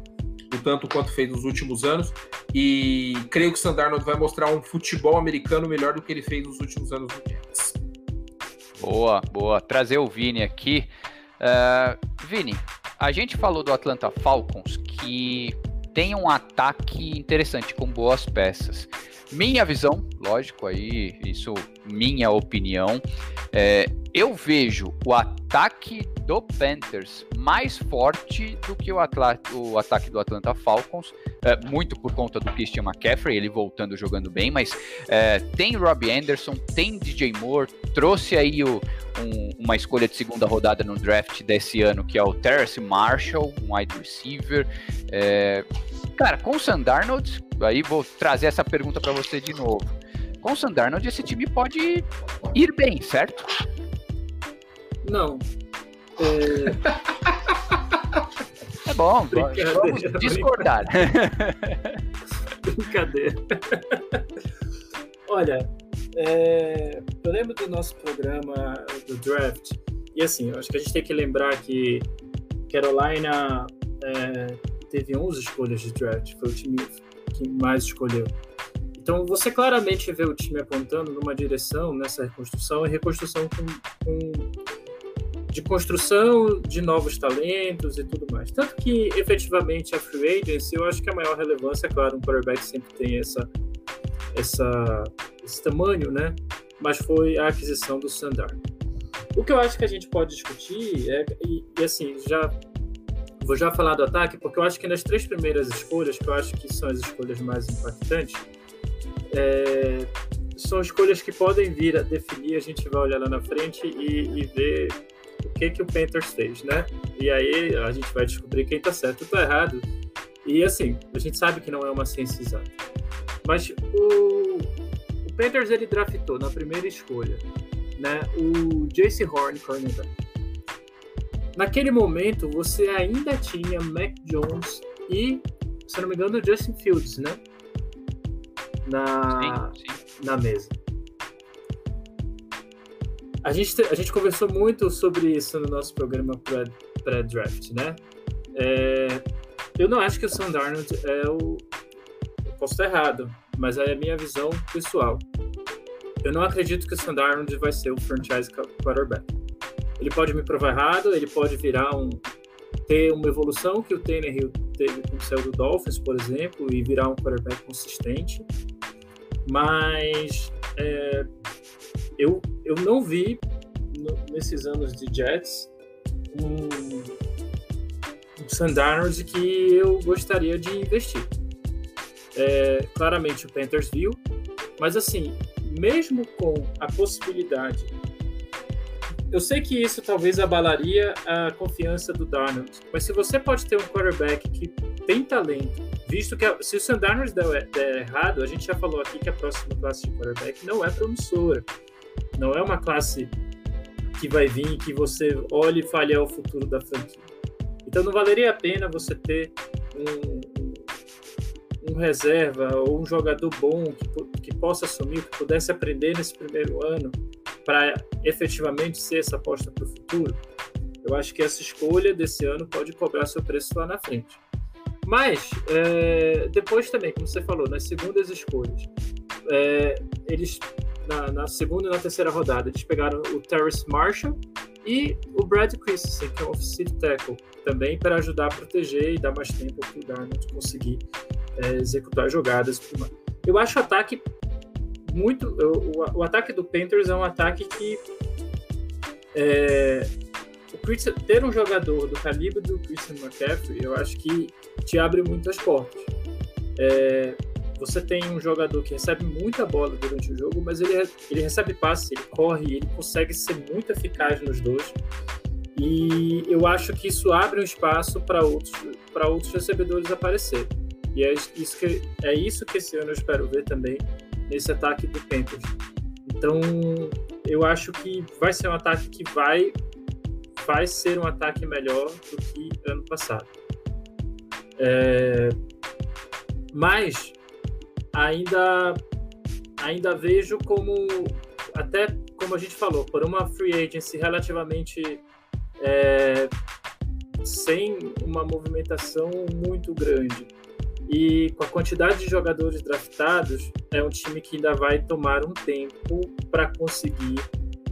o tanto quanto fez nos últimos anos. E creio que o Sandarnold vai mostrar um futebol americano melhor do que ele fez nos últimos anos no Jets. Boa, boa. Trazer o Vini aqui. Uh, Vini, a gente falou do Atlanta Falcons que tem um ataque interessante, com boas peças. Minha visão, lógico, aí, isso, minha opinião, é, eu vejo o ataque do Panthers mais forte do que o, o ataque do Atlanta Falcons, é, muito por conta do Christian McCaffrey, ele voltando jogando bem, mas é, tem Robbie Anderson, tem DJ Moore, trouxe aí o, um, uma escolha de segunda rodada no draft desse ano, que é o Terrace Marshall, um wide receiver. É, cara, com o Sandarnold, aí vou trazer essa pergunta para você de novo. Com o Sandarnold, esse time pode ir bem, certo? Não. É, é bom, vamos discordar. Brincadeira. Olha, é, eu lembro do nosso programa do draft, e assim, eu acho que a gente tem que lembrar que Carolina é, teve 11 escolhas de draft, foi o time que mais escolheu. Então você claramente vê o time apontando numa direção nessa reconstrução e reconstrução com, com, de construção de novos talentos e tudo mais. Tanto que efetivamente a free agency, eu acho que a maior relevância, é claro, um quarterback sempre tem essa, essa, esse tamanho, né? Mas foi a aquisição do Sandar. O que eu acho que a gente pode discutir é, e, e assim, já vou já falar do ataque, porque eu acho que nas três primeiras escolhas, que eu acho que são as escolhas mais impactantes, é, são escolhas que podem vir a definir, a gente vai olhar lá na frente e, e ver o que que o Panthers fez, né? E aí a gente vai descobrir quem tá certo ou tá errado. E assim, a gente sabe que não é uma ciência exata. Mas o, o Panthers ele draftou na primeira escolha, né, o Jace Horn cornerback. Naquele momento você ainda tinha Mac Jones e, se não me engano, Justin Fields, né? na, sim, sim. na mesa. A gente, a gente conversou muito sobre isso no nosso programa pré-draft, né? É, eu não acho que o Sam Darnold é o. Eu posso estar errado, mas é a minha visão pessoal. Eu não acredito que o Sam Darnold vai ser o franchise quarterback. Ele pode me provar errado, ele pode virar um. ter uma evolução que o Tannehill teve com o céu do Dolphins, por exemplo, e virar um quarterback consistente mas é, eu, eu não vi no, nesses anos de Jets um, um que eu gostaria de investir. É, claramente o Panthers viu, mas assim, mesmo com a possibilidade, eu sei que isso talvez abalaria a confiança do Darnold, mas se você pode ter um quarterback que tem talento visto que se o Sandarnold der, der errado, a gente já falou aqui que a próxima classe de quarterback não é promissora. Não é uma classe que vai vir que você olhe e fale é o futuro da franquia. Então não valeria a pena você ter um, um reserva ou um jogador bom que, que possa assumir, que pudesse aprender nesse primeiro ano para efetivamente ser essa aposta para o futuro. Eu acho que essa escolha desse ano pode cobrar seu preço lá na frente. Mas, é, depois também, como você falou, nas segundas escolhas, é, eles, na, na, segunda e na terceira rodada, eles pegaram o Terrace Marshall, E o Brad Christensen, que é um offensive tackle, também para ajudar a proteger e dar mais tempo para o Darnold conseguir é, executar jogadas. Eu acho o ataque muito. O, o, ataque do Panthers é um ataque que. É, ter um jogador do calibre do Christian McCaffrey, eu acho que te abre muitas portas. É, você tem um jogador que recebe muita bola durante o jogo, mas ele, ele recebe passe, ele corre, ele consegue ser muito eficaz nos dois. E eu acho que isso abre um espaço para outros, outros recebedores aparecer. E é isso, que, é isso que esse ano eu espero ver também nesse ataque do Panthers. Então, eu acho que vai ser um ataque que vai, vai ser um ataque melhor do que ano passado. É, mas ainda ainda vejo como até como a gente falou por uma free agency relativamente é, sem uma movimentação muito grande. E com a quantidade de jogadores draftados é um time que ainda vai tomar um tempo para conseguir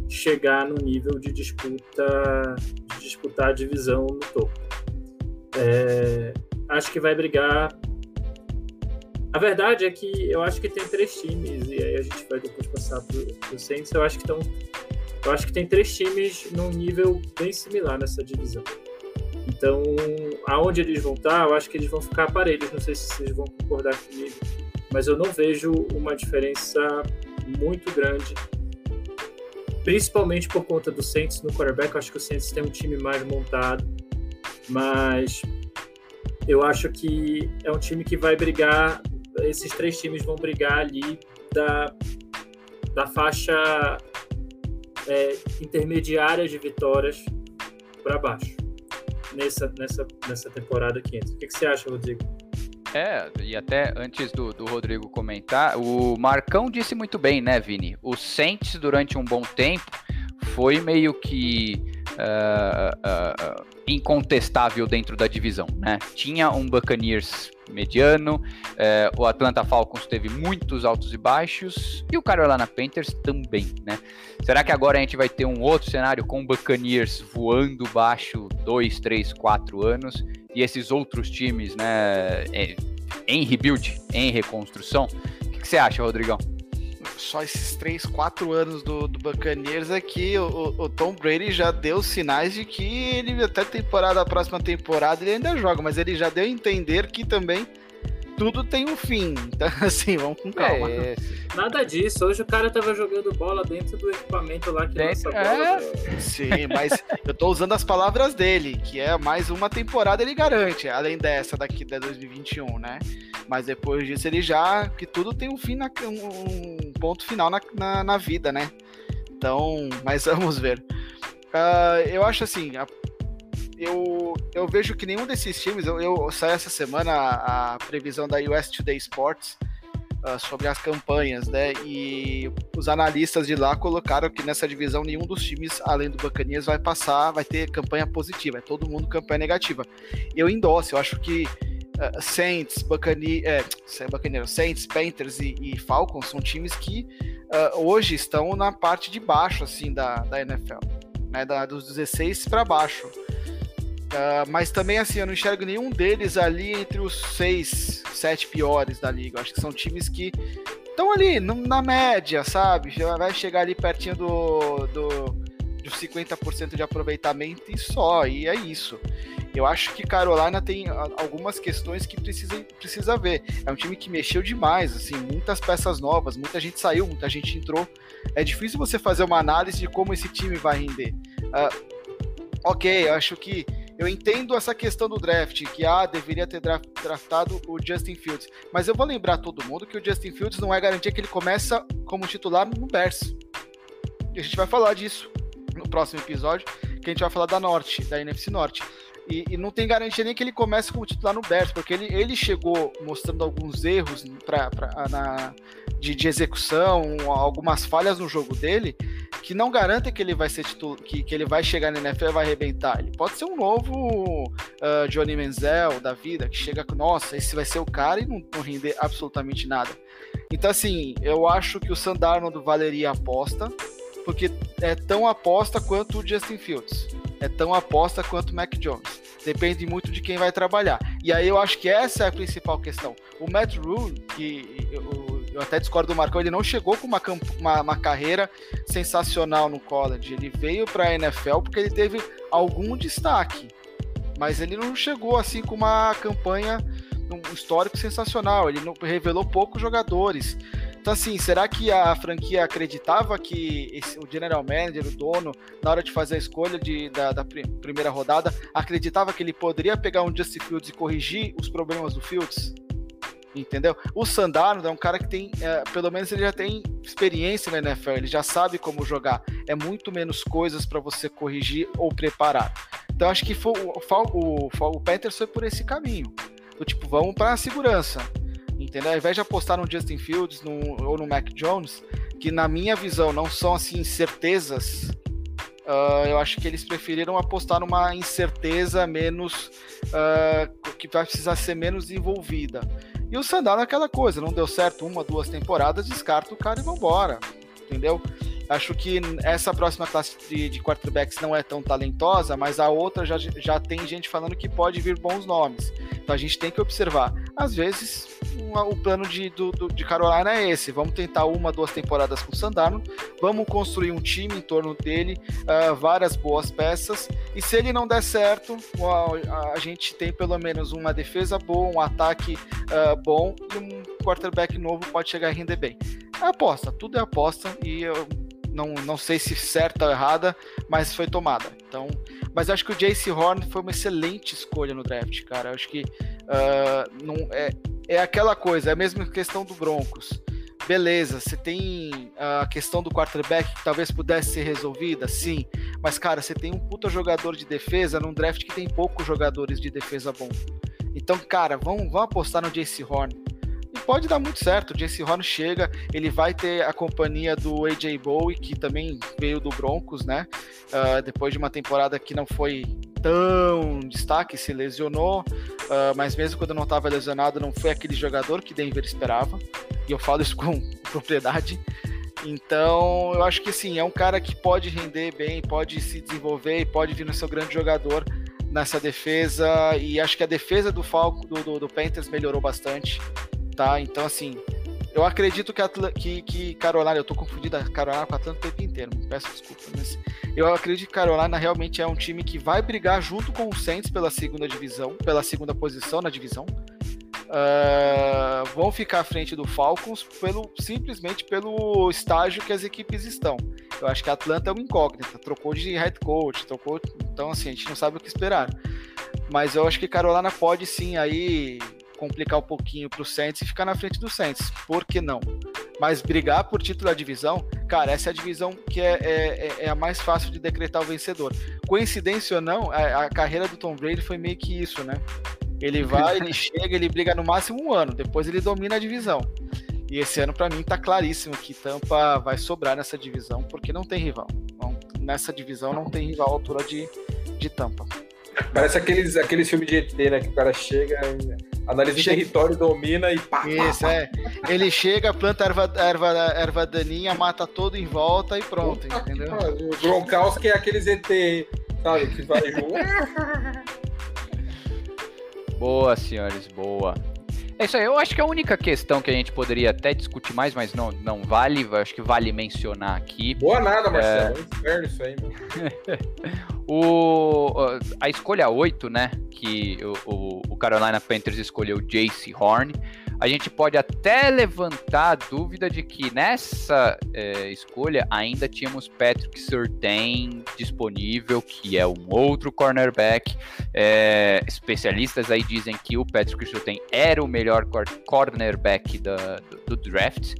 chegar no nível de disputa de disputar a divisão no topo. É, acho que vai brigar a verdade é que eu acho que tem três times, e aí a gente vai depois passar pro, pro Saints. Eu acho que estão. Eu acho que tem três times num nível bem similar nessa divisão. Então, aonde eles vão estar, eu acho que eles vão ficar aparelhos. Não sei se vocês vão concordar comigo, mas eu não vejo uma diferença muito grande, principalmente por conta do Saints no quarterback. Eu acho que o Saints tem um time mais montado, mas eu acho que é um time que vai brigar esses três times vão brigar ali da, da faixa é, intermediária de vitórias para baixo nessa, nessa, nessa temporada aqui. O que, que você acha, Rodrigo? É, e até antes do, do Rodrigo comentar, o Marcão disse muito bem, né, Vini? O Saints, durante um bom tempo, foi meio que uh, uh, incontestável dentro da divisão, né? Tinha um Buccaneers mediano. O Atlanta Falcons teve muitos altos e baixos e o Carolina Panthers também, né? Será que agora a gente vai ter um outro cenário com Buccaneers voando baixo dois, três, quatro anos e esses outros times, né, em rebuild, em reconstrução? O que, que você acha, Rodrigão? Só esses 3, 4 anos do, do Buccaneers é que o, o, Tom Brady já deu sinais de que ele até temporada, a próxima temporada ele ainda joga, mas ele já deu a entender que também tudo tem um fim. Então, assim, vamos com calma. É Nada disso. Hoje o cara tava jogando bola dentro do equipamento lá que dentro, lança bola. É... Sim, mas eu tô usando as palavras dele, que é mais uma temporada ele garante, além dessa daqui da 2021, né? Mas depois disso ele já. Que tudo tem um fim, na, um ponto final na, na, na vida, né? Então, mas vamos ver. Uh, eu acho assim, a, eu, eu vejo que nenhum desses times, eu, eu saí essa semana a, a, previsão da US Today Sports uh, sobre as campanhas, né? E os analistas de lá colocaram que nessa divisão nenhum dos times, além do Bacanias, vai passar, vai ter campanha positiva, é todo mundo campanha negativa. Eu endosso, eu acho que uh, Saints, Buccaneers, é, Saints, Panthers e, e, Falcons são times que uh, hoje estão na parte de baixo assim da, da NFL, né, da, dos 16 para baixo. Uh, mas também assim, eu não enxergo nenhum deles ali entre os seis, sete piores da liga. Eu acho que são times que estão ali na média, sabe? Já vai chegar ali pertinho do, do, dos 50% de aproveitamento e só, e é isso. Eu acho que Carolina tem algumas questões que precisa, precisa ver. É um time que mexeu demais, assim, muitas peças novas, muita gente saiu, muita gente entrou. É difícil você fazer uma análise de como esse time vai render. Uh, ok, eu acho que eu entendo essa questão do draft, que ah, deveria ter draftado o Justin Fields, mas eu vou lembrar todo mundo que o Justin Fields não é garantia que ele começa como titular no Bears. E a gente vai falar disso próximo episódio, que a gente vai falar da Norte, da NFC Norte. E, e, não tem garantia nem que ele comece como titular no Bears, porque ele, ele chegou mostrando alguns erros pra, pra na, de, de, execução, algumas falhas no jogo dele, que não garantem que ele vai ser titular, que, que ele vai chegar na NFL e vai arrebentar. Ele pode ser um novo uh, Johnny Menzel da vida, que chega com, nossa, esse vai ser o cara e não, não render absolutamente nada. Então, assim, eu acho que o Sandarno valeria a aposta, porque é tão aposta quanto o Justin Fields, é tão aposta quanto o Mac Jones. Depende muito de quem vai trabalhar. E aí eu acho que essa é a principal questão. O Matt Rule, que eu, eu até discordo do Marcão, ele não chegou com uma, uma, uma carreira sensacional no college. Ele veio para a NFL porque ele teve algum destaque. Mas ele não chegou assim com uma campanha, um histórico sensacional. Ele não, revelou poucos jogadores. Então, assim, será que a franquia acreditava que esse, o general manager, o dono, na hora de fazer a escolha de, da, da primeira rodada, acreditava que ele poderia pegar um Justin Fields e corrigir os problemas do Fields? Entendeu? O Sandarno é um cara que tem, é, pelo menos ele já tem experiência na NFL, ele já sabe como jogar. É muito menos coisas para você corrigir ou preparar. Então acho que foi, o, o, o Panthers foi por esse caminho. Do tipo, vamos para a segurança entendeu? Ao invés de apostar no Justin Fields no, ou no Mac Jones, que na minha visão não são assim certezas, uh, eu acho que eles preferiram apostar numa incerteza menos uh, que vai precisar ser menos envolvida. E o Sandal é aquela coisa, não deu certo uma, duas temporadas, descarta o cara e vambora, entendeu? Acho que essa próxima classe de, de quarterbacks não é tão talentosa, mas a outra já, já tem gente falando que pode vir bons nomes. Então a gente tem que observar. Às vezes o plano de, do, do, de Carolina é esse: vamos tentar uma, duas temporadas com o Sandano, vamos construir um time em torno dele, uh, várias boas peças, e se ele não der certo, a, a, gente tem pelo menos uma defesa boa, um ataque uh, bom e um quarterback novo pode chegar a render bem. É aposta, tudo é aposta e eu não, não sei se certa ou errada, mas foi tomada. Então, mas acho que o Jace Horn foi uma excelente escolha no draft, cara. acho que uh, não, é, é aquela coisa, é a mesma questão do Broncos. Beleza, você tem a questão do quarterback que talvez pudesse ser resolvida, sim. Mas, cara, você tem um puta jogador de defesa num draft que tem poucos jogadores de defesa bom. Então, cara, vamos, vamos apostar no Jace Horn pode dar muito certo. O Jesse Horn chega, ele vai ter a companhia do AJ Bowie, que também veio do Broncos, né? Uh, depois de uma temporada que não foi tão destaque, se lesionou, uh, mas mesmo quando não estava lesionado, não foi aquele jogador que Denver esperava. E eu falo isso com propriedade. Então, eu acho que sim, é um cara que pode render bem, pode se desenvolver e pode vir no seu grande jogador nessa defesa. E acho que a defesa do Falco, do, do, do Panthers melhorou bastante tá? Então, assim, eu acredito que, Atl que, que Carolina, eu tô confundindo a Carolina com a Atlanta o tempo inteiro, peço desculpa, mas eu acredito que Carolina realmente é um time que vai brigar junto com o Saints pela segunda divisão, pela segunda posição na divisão. Uh, vão ficar à frente do Falcons pelo, simplesmente pelo estágio que as equipes estão. Eu acho que a Atlanta é uma incógnita, trocou de head coach, trocou, então assim, a gente não sabe o que esperar. Mas eu acho que Carolina pode sim aí complicar um pouquinho para o Saints e ficar na frente do Saints. Por que não? Mas brigar por título da divisão, cara, essa é a divisão que é, é, é, é a mais fácil de decretar o vencedor. Coincidência ou não, a, a carreira do Tom Brady foi meio que isso, né? Ele vai, ele chega, ele briga no máximo um ano, depois ele domina a divisão. E esse ano, para mim, tá claríssimo que Tampa vai sobrar nessa divisão, porque não tem rival. Então, nessa divisão não tem rival à altura de, de Tampa. Parece aqueles, aqueles filmes de ET, né? Que o cara chega, analisa chega... o território, domina e pá, Isso, pá, é. Ele chega, planta erva, erva, erva daninha, mata todo em volta e pronto, Puta entendeu? O Gronkowski é aqueles ET, sabe? Que vai... boa, senhores, boa. É isso aí, eu acho que a única questão que a gente poderia até discutir mais, mas não, não vale, acho que vale mencionar aqui. Boa nada, Marcelo. É... inferno isso aí, meu. o, a escolha 8, né? Que o, o Carolina Panthers escolheu Jace Horn a gente pode até levantar a dúvida de que nessa é, escolha ainda tínhamos Patrick Surtain disponível, que é um outro cornerback. É, especialistas aí dizem que o Patrick Surtain era o melhor cornerback da, do, do draft.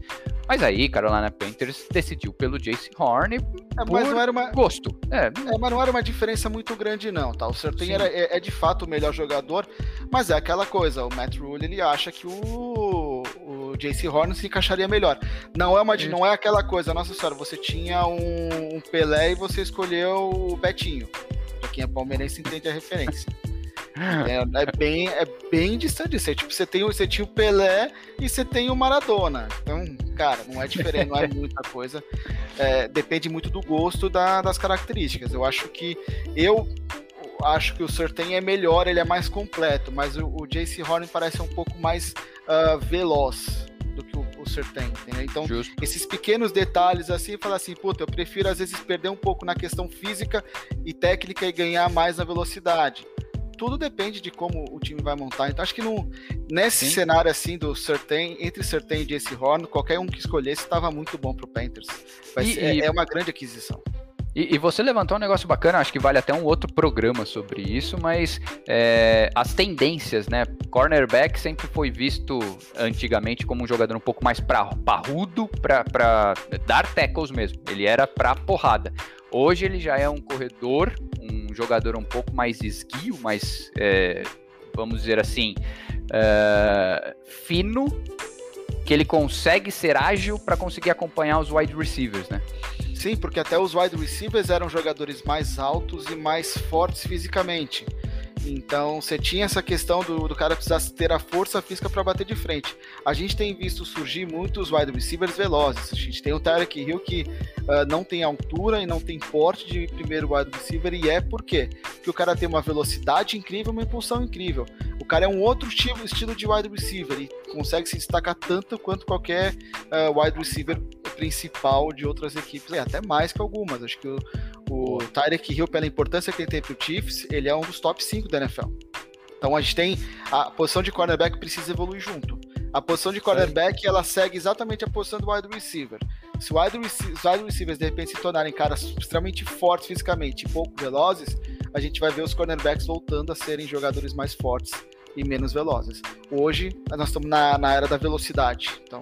Mas aí, Carolina Panthers decidiu pelo Jace Horn é, mas não era uma... gosto. É. é. mas não era uma diferença muito grande, não, tá? O Surtain era, é, é, de fato o melhor jogador, mas é aquela coisa, o Matt Rule, ele acha que o, o Jace Horn se encaixaria melhor. Não é, uma, não é aquela coisa, nossa senhora, você tinha um, um Pelé e você escolheu o Betinho. Pra quem é palmeirense entende a referência. É, é, bem, é bem distante. É, tipo, você, tem, você tinha o Pelé e você tem o Maradona. Então, cara, não é diferente, não é muita coisa. É, depende muito do gosto da, das características. Eu acho que eu acho que o Surtain é melhor, ele é mais completo, mas o, o JC Horn parece um pouco mais uh, veloz do que o, o Surtain? Então, Justo. esses pequenos detalhes assim, fala assim, puta, eu prefiro às vezes perder um pouco na questão física e técnica e ganhar mais na velocidade. Tudo depende de como o time vai montar. Então, acho que no, nesse Sim. cenário assim do Surtain, entre Surtain e JC Horn, qualquer um que escolhesse estava muito bom pro Panthers. E, ser, e... É, uma grande aquisição. E, e, você levantou um negócio bacana, acho que vale até um outro programa sobre isso, mas é, as tendências, né? Cornerback sempre foi visto antigamente como um jogador um pouco mais pra, parrudo para dar tackles mesmo. Ele era pra porrada. Hoje ele já é um corredor, um jogador um pouco mais esguio, mais, é, vamos dizer assim, é, fino, que ele consegue ser ágil para conseguir acompanhar os wide receivers, né? Sim, porque até os wide receivers eram jogadores mais altos e mais fortes fisicamente. Então você tinha essa questão do, do cara precisar ter a força física para bater de frente. A gente tem visto surgir muitos wide receivers velozes. A gente tem o Tarek Hill que uh, não tem altura e não tem porte de primeiro wide receiver, e é por quê? Porque o cara tem uma velocidade incrível, uma impulsão incrível. O cara é um outro estilo, estilo de wide receiver e consegue se destacar tanto quanto qualquer uh, wide receiver principal de outras equipes, até mais que algumas. Acho que o, o Tyreek Hill, pela importância que ele tem para o Chiefs, ele é um dos top 5 da NFL. Então a gente tem a posição de cornerback precisa evoluir junto. A posição de cornerback ela segue exatamente a posição do wide receiver. Se wide, os wide receivers de repente se tornarem caras extremamente fortes fisicamente e pouco velozes, a gente vai ver os cornerbacks voltando a serem jogadores mais fortes e menos velozes. Hoje nós estamos na, na era da velocidade, então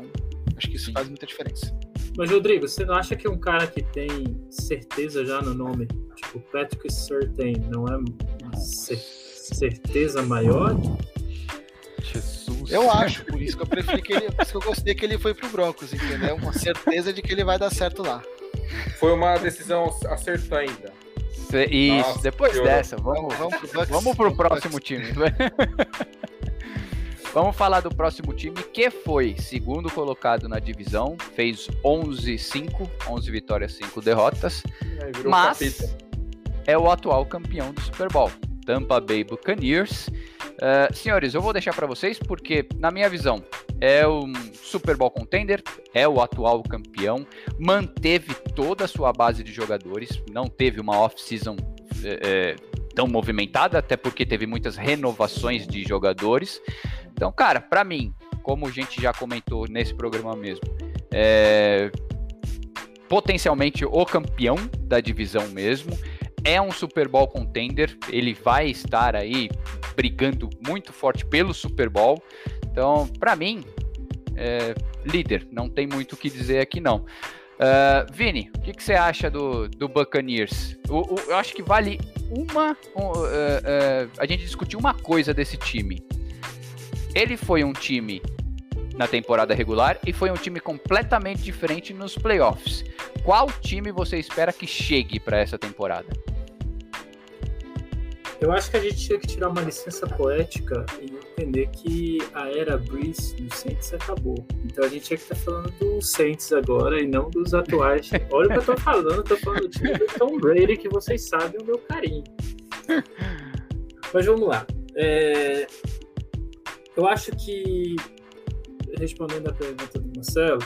acho que isso faz muita diferença. Mas, Rodrigo, você não acha que um cara que tem certeza já no nome, tipo Patrick Certain, não é uma cer certeza maior? Jesus. Eu acho, por isso que eu preferi que ele. Por isso que eu gostei que ele foi pro Broncos, entendeu? Uma certeza de que ele vai dar certo lá. Foi uma decisão acertada ainda. Isso, Nossa, depois dessa, vamos, vamos, pro, vamos pro próximo time. Vamos falar do próximo time que foi segundo colocado na divisão, fez 11-5, 11 vitórias, 5 derrotas, é, mas capita. é o atual campeão do Super Bowl, Tampa Bay Buccaneers. Uh, senhores, eu vou deixar para vocês porque, na minha visão, é um Super Bowl contender, é o atual campeão, manteve toda a sua base de jogadores, não teve uma off-season é, é, tão movimentada, até porque teve muitas renovações de jogadores. Então, cara, para mim, como a gente já comentou nesse programa mesmo, é potencialmente o campeão da divisão mesmo. É um Super Bowl contender, ele vai estar aí brigando muito forte pelo Super Bowl. Então, para mim, é, líder, não tem muito o que dizer aqui não. Uh, Vini, o que, que, você acha do, do Buccaneers? O, o, eu acho que vale uma. Uh, uh, a gente discutiu uma coisa desse time. Ele foi um time na temporada regular e foi um time completamente diferente nos playoffs. Qual time você espera que chegue para essa temporada? Eu acho que a gente tinha que tirar uma licença poética e entender que a era Breeze do Saints acabou. Então a gente tinha que estar tá falando do Saints agora e não dos atuais. Olha o que eu tô falando, eu tô falando do time do Tom Brady, que vocês sabem o meu carinho. Mas vamos lá. É, eu acho que, respondendo a pergunta do Marcelo,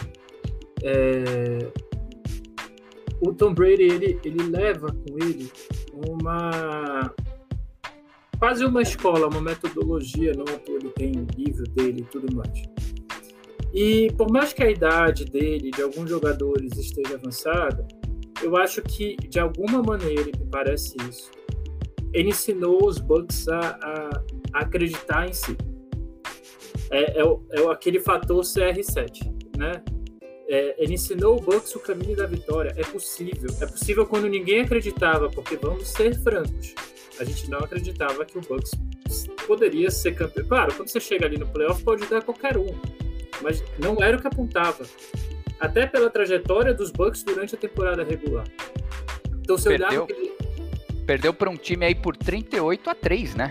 é, o Tom Brady ele, ele leva com ele uma quase uma escola, uma metodologia, não ele tem livro dele e tudo mais. E por mais que a idade dele, de alguns jogadores, esteja avançada, eu acho que de alguma maneira, me parece isso, ele ensinou os Bucks a, a acreditar em si é, é, é aquele fator CR7, né? É, ele ensinou o Bucks o caminho da vitória. É possível. É possível quando ninguém acreditava, porque vamos ser francos. A gente não acreditava que o Bucks poderia ser campeão. Claro, quando você chega ali no playoff, pode dar qualquer um. Mas não era o que apontava. Até pela trajetória dos Bucks durante a temporada regular. Então, se perdeu, olhar. Perdeu para um time aí por 38 a 3, né?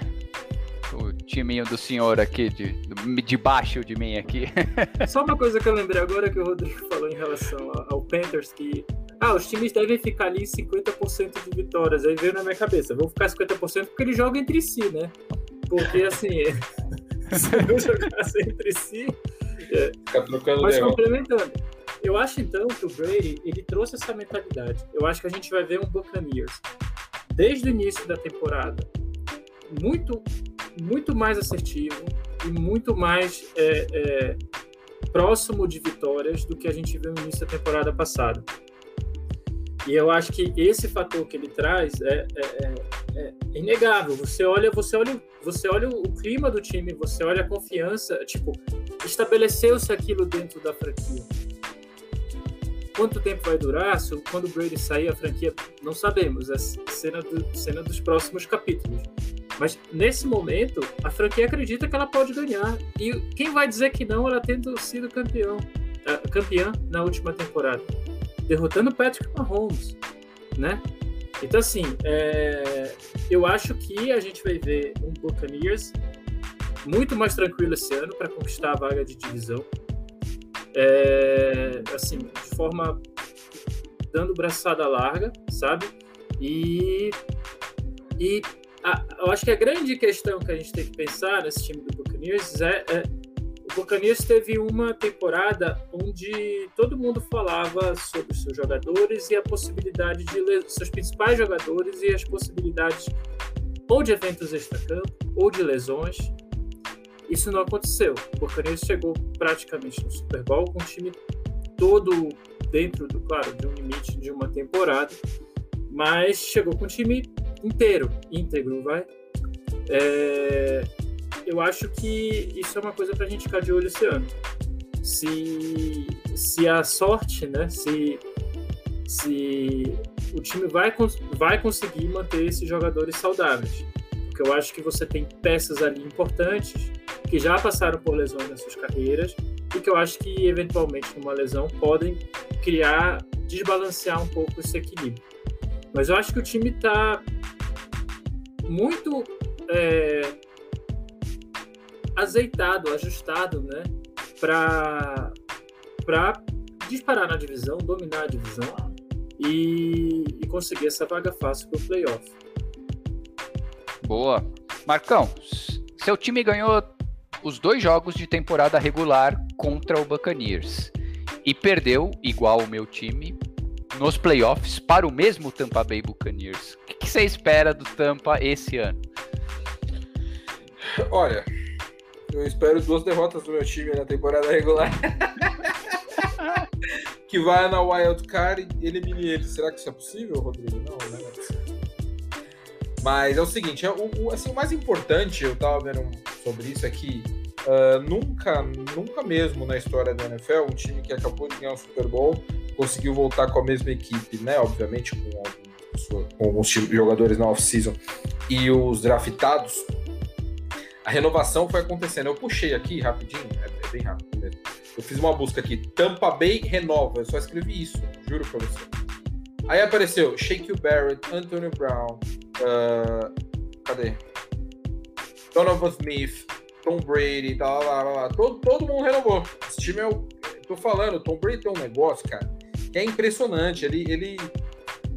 Timinho do senhor aqui, de, de baixo de mim aqui. Só uma coisa que eu lembrei agora que o Rodrigo falou em relação ao Panthers, que ah, os times devem ficar ali 50% de vitórias. Aí veio na minha cabeça, vou ficar 50% porque eles jogam entre si, né? Porque assim, se não jogassem entre si. É. Mas complementando, eu acho então que o Brady ele trouxe essa mentalidade. Eu acho que a gente vai ver um Buccaneers desde o início da temporada muito, muito mais assertivo e muito mais é, é, próximo de vitórias do que a gente viu no início da temporada passada. E eu acho que esse fator que ele traz é, é, é, é inegável. Você olha, você olha, você olha o clima do time, você olha a confiança, tipo, estabeleceu-se aquilo dentro da franquia. Quanto tempo vai durar? Quando o Brady sair, a franquia, não sabemos. É cena, do, cena dos próximos capítulos. Mas nesse momento, a franquia acredita que ela pode ganhar. E quem vai dizer que não, ela tendo sido campeão, uh, campeã na última temporada? Derrotando Patrick Mahomes, né? Então, assim, é... eu acho que a gente vai ver um Buccaneers muito mais tranquilo esse ano para conquistar a vaga de divisão é, assim, de forma dando braçada larga, sabe? E, e a, eu acho que a grande questão que a gente tem que pensar nesse time do Buccaneers é, é o Buccaneers teve uma temporada onde todo mundo falava sobre seus jogadores e a possibilidade de seus principais jogadores e as possibilidades ou de eventos extra-campo ou de lesões isso não aconteceu. O Buccaneers chegou praticamente no Super Bowl com o time todo dentro do, claro, de um limite de uma temporada, mas chegou com o time inteiro, íntegro, vai. É, eu acho que isso é uma coisa para a gente ficar de olho esse ano. Se, se a sorte, né, se, se o time vai, vai conseguir manter esses jogadores saudáveis. Porque eu acho que você tem peças ali importantes que já passaram por lesões nas suas carreiras e que eu acho que eventualmente numa lesão podem criar, desbalancear um pouco esse equilíbrio. Mas eu acho que o time está muito é, azeitado, ajustado, né, para para disparar na divisão, dominar a divisão e, e conseguir essa vaga fácil para o playoff. Boa. Marcão, seu time ganhou os dois jogos de temporada regular contra o Buccaneers e perdeu, igual o meu time, nos playoffs para o mesmo Tampa Bay Buccaneers. O que você espera do Tampa esse ano? Olha, eu espero duas derrotas do meu time na temporada regular. que vai na Wild Card e elimine ele. Será que isso é possível, Rodrigo? Não, né? Mas é o seguinte, é o, o, assim, o mais importante, eu tava vendo sobre isso, é que uh, nunca, nunca mesmo na história da NFL, um time que acabou de ganhar o Super Bowl conseguiu voltar com a mesma equipe, né? Obviamente, com, com alguns jogadores na off-season e os draftados. A renovação foi acontecendo. Eu puxei aqui rapidinho, é, é bem rápido mesmo. Eu fiz uma busca aqui, Tampa Bay renova. Eu só escrevi isso, juro pra você. Aí apareceu Shake Barrett, Antonio Brown, Uh, cadê? Donovan Smith, Tom Brady, tá lá, lá, lá. Todo, todo mundo renovou. Esse time é o. Tô falando, o Tom Brady tem um negócio, cara, que é impressionante. Ele. ele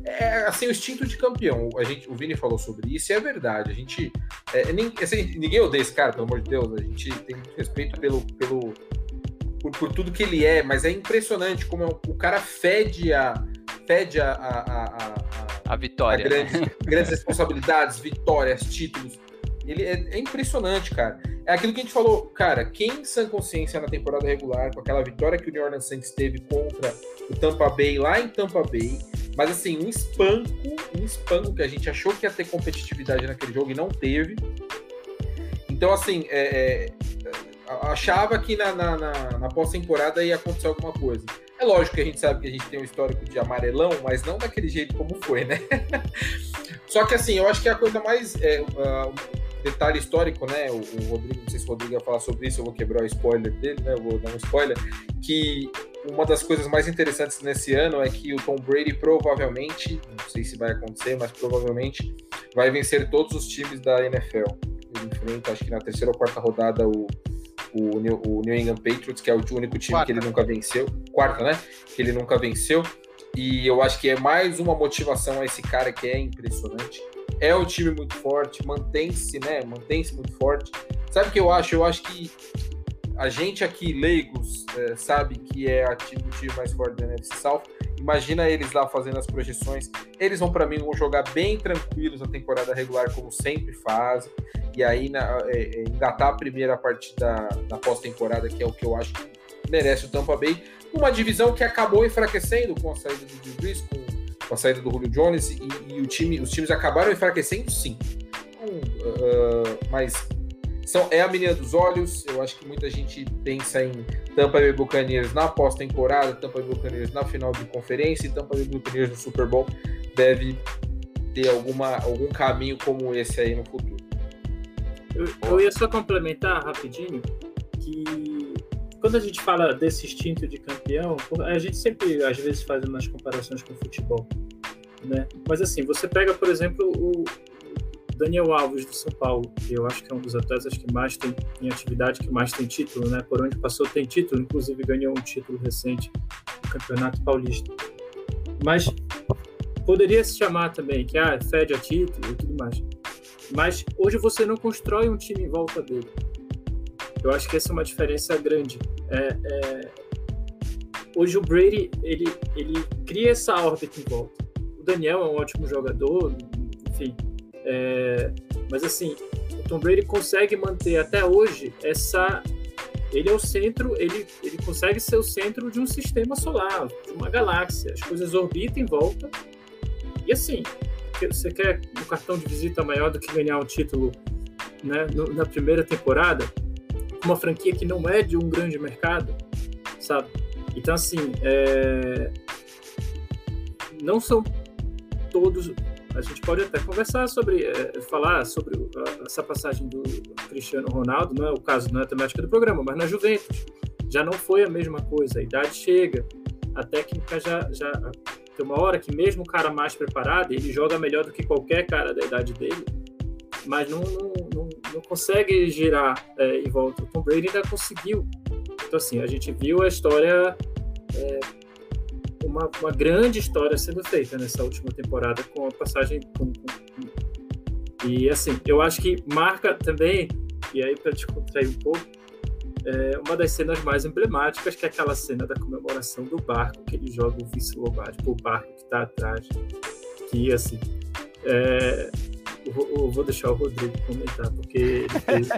é assim, o instinto de campeão. A gente, o Vini falou sobre isso e é verdade. A gente. É, nem, assim, ninguém odeia esse cara, pelo amor de Deus. A gente tem respeito pelo. pelo por, por tudo que ele é, mas é impressionante como é, o cara fede a. Fede a, a, a, a a vitória. A grandes, grandes responsabilidades, vitórias, títulos. Ele é, é, impressionante, cara. É aquilo que a gente falou, cara, quem sã consciência na temporada regular, com aquela vitória que o New Orleans Saints teve contra o Tampa Bay, lá em Tampa Bay, mas assim, um espanco, um espanco que a gente achou que ia ter competitividade naquele jogo e não teve. Então, assim, é, é, achava que na, na, na, na pós-temporada ia acontecer alguma coisa. É lógico que a gente sabe que a gente tem um histórico de amarelão, mas não daquele jeito como foi, né? Só que assim, eu acho que a coisa mais. É, uh, detalhe histórico, né? O, o, Rodrigo, não sei se o Rodrigo ia falar sobre isso, eu vou quebrar o spoiler dele, né? Eu vou dar um spoiler. Que uma das coisas mais interessantes nesse ano é que o Tom Brady provavelmente, não sei se vai acontecer, mas provavelmente vai vencer todos os times da NFL. enfrenta, acho que na terceira ou quarta rodada, o, o, New, o New England Patriots, que é o único time quarta. que ele nunca venceu. Quarta, né? Que ele nunca venceu. E eu acho que é mais uma motivação a esse cara que é impressionante. É um time muito forte, mantém-se, né? Mantém-se muito forte. Sabe o que eu acho? Eu acho que a gente aqui, leigos, é, sabe que é o time mais forte da NFC South. Imagina eles lá fazendo as projeções. Eles vão, para mim, vão jogar bem tranquilos na temporada regular, como sempre fazem. E aí, na, é, é, engatar a primeira parte da, da pós-temporada, que é o que eu acho que merece o Tampa Bay. Uma divisão que acabou enfraquecendo com a saída do Drew com, com, a saída do Julio Jones, e, e o time, os times acabaram enfraquecendo, sim. uh, mas são, é a menina dos olhos. Eu acho que muita gente pensa em Tampa Bay Buccaneers na pós-temporada, Tampa Bay Buccaneers na final de conferência e Tampa Bay Buccaneers no Super Bowl. Deve ter alguma, algum caminho como esse aí no futuro. Eu, eu ia só complementar rapidinho que quando a gente fala desse instinto de campeão, a gente sempre às vezes faz umas comparações com o futebol, né? Mas assim, você pega, por exemplo, o, Daniel Alves do São Paulo, que eu acho que é um dos atletas que mais tem em atividade, que mais tem título, né? Por onde passou tem título, inclusive ganhou um título recente no Campeonato Paulista. Mas poderia se chamar também que ah, fede a título e tudo mais. Mas hoje você não constrói um time em volta dele. Eu acho que essa é uma diferença grande. É, é... Hoje o Brady ele, ele cria essa órbita em volta. O Daniel é um ótimo jogador, enfim, é, mas assim, o Tom Brady consegue manter até hoje essa. Ele é o centro, ele, ele consegue ser o centro de um sistema solar, de uma galáxia. As coisas orbitam em volta. E assim, você quer um cartão de visita maior do que ganhar um título né, na primeira temporada? Uma franquia que não é de um grande mercado, sabe? Então, assim, é... não são todos a gente pode até conversar sobre, é, falar sobre essa passagem do Cristiano Ronaldo, não é o caso, não é a temática do programa, mas na Juventus já não foi a mesma coisa, a idade chega, a técnica já, já tem uma hora que mesmo o cara mais preparado, ele joga melhor do que qualquer cara da idade dele, mas não, não, não, consegue girar é, em volta. O Tom Brady ainda conseguiu. Então, assim, a gente viu a história é, uma, uma grande história sendo feita nessa última temporada com a passagem. Com, com, e assim, eu acho que marca também, e aí para descontrair um pouco, é uma das cenas mais emblemáticas, que é aquela cena da comemoração do barco, que ele joga o vice Lombardi pro barco que está atrás. Que assim. É, eu, eu vou deixar o Rodrigo comentar, porque ele fez,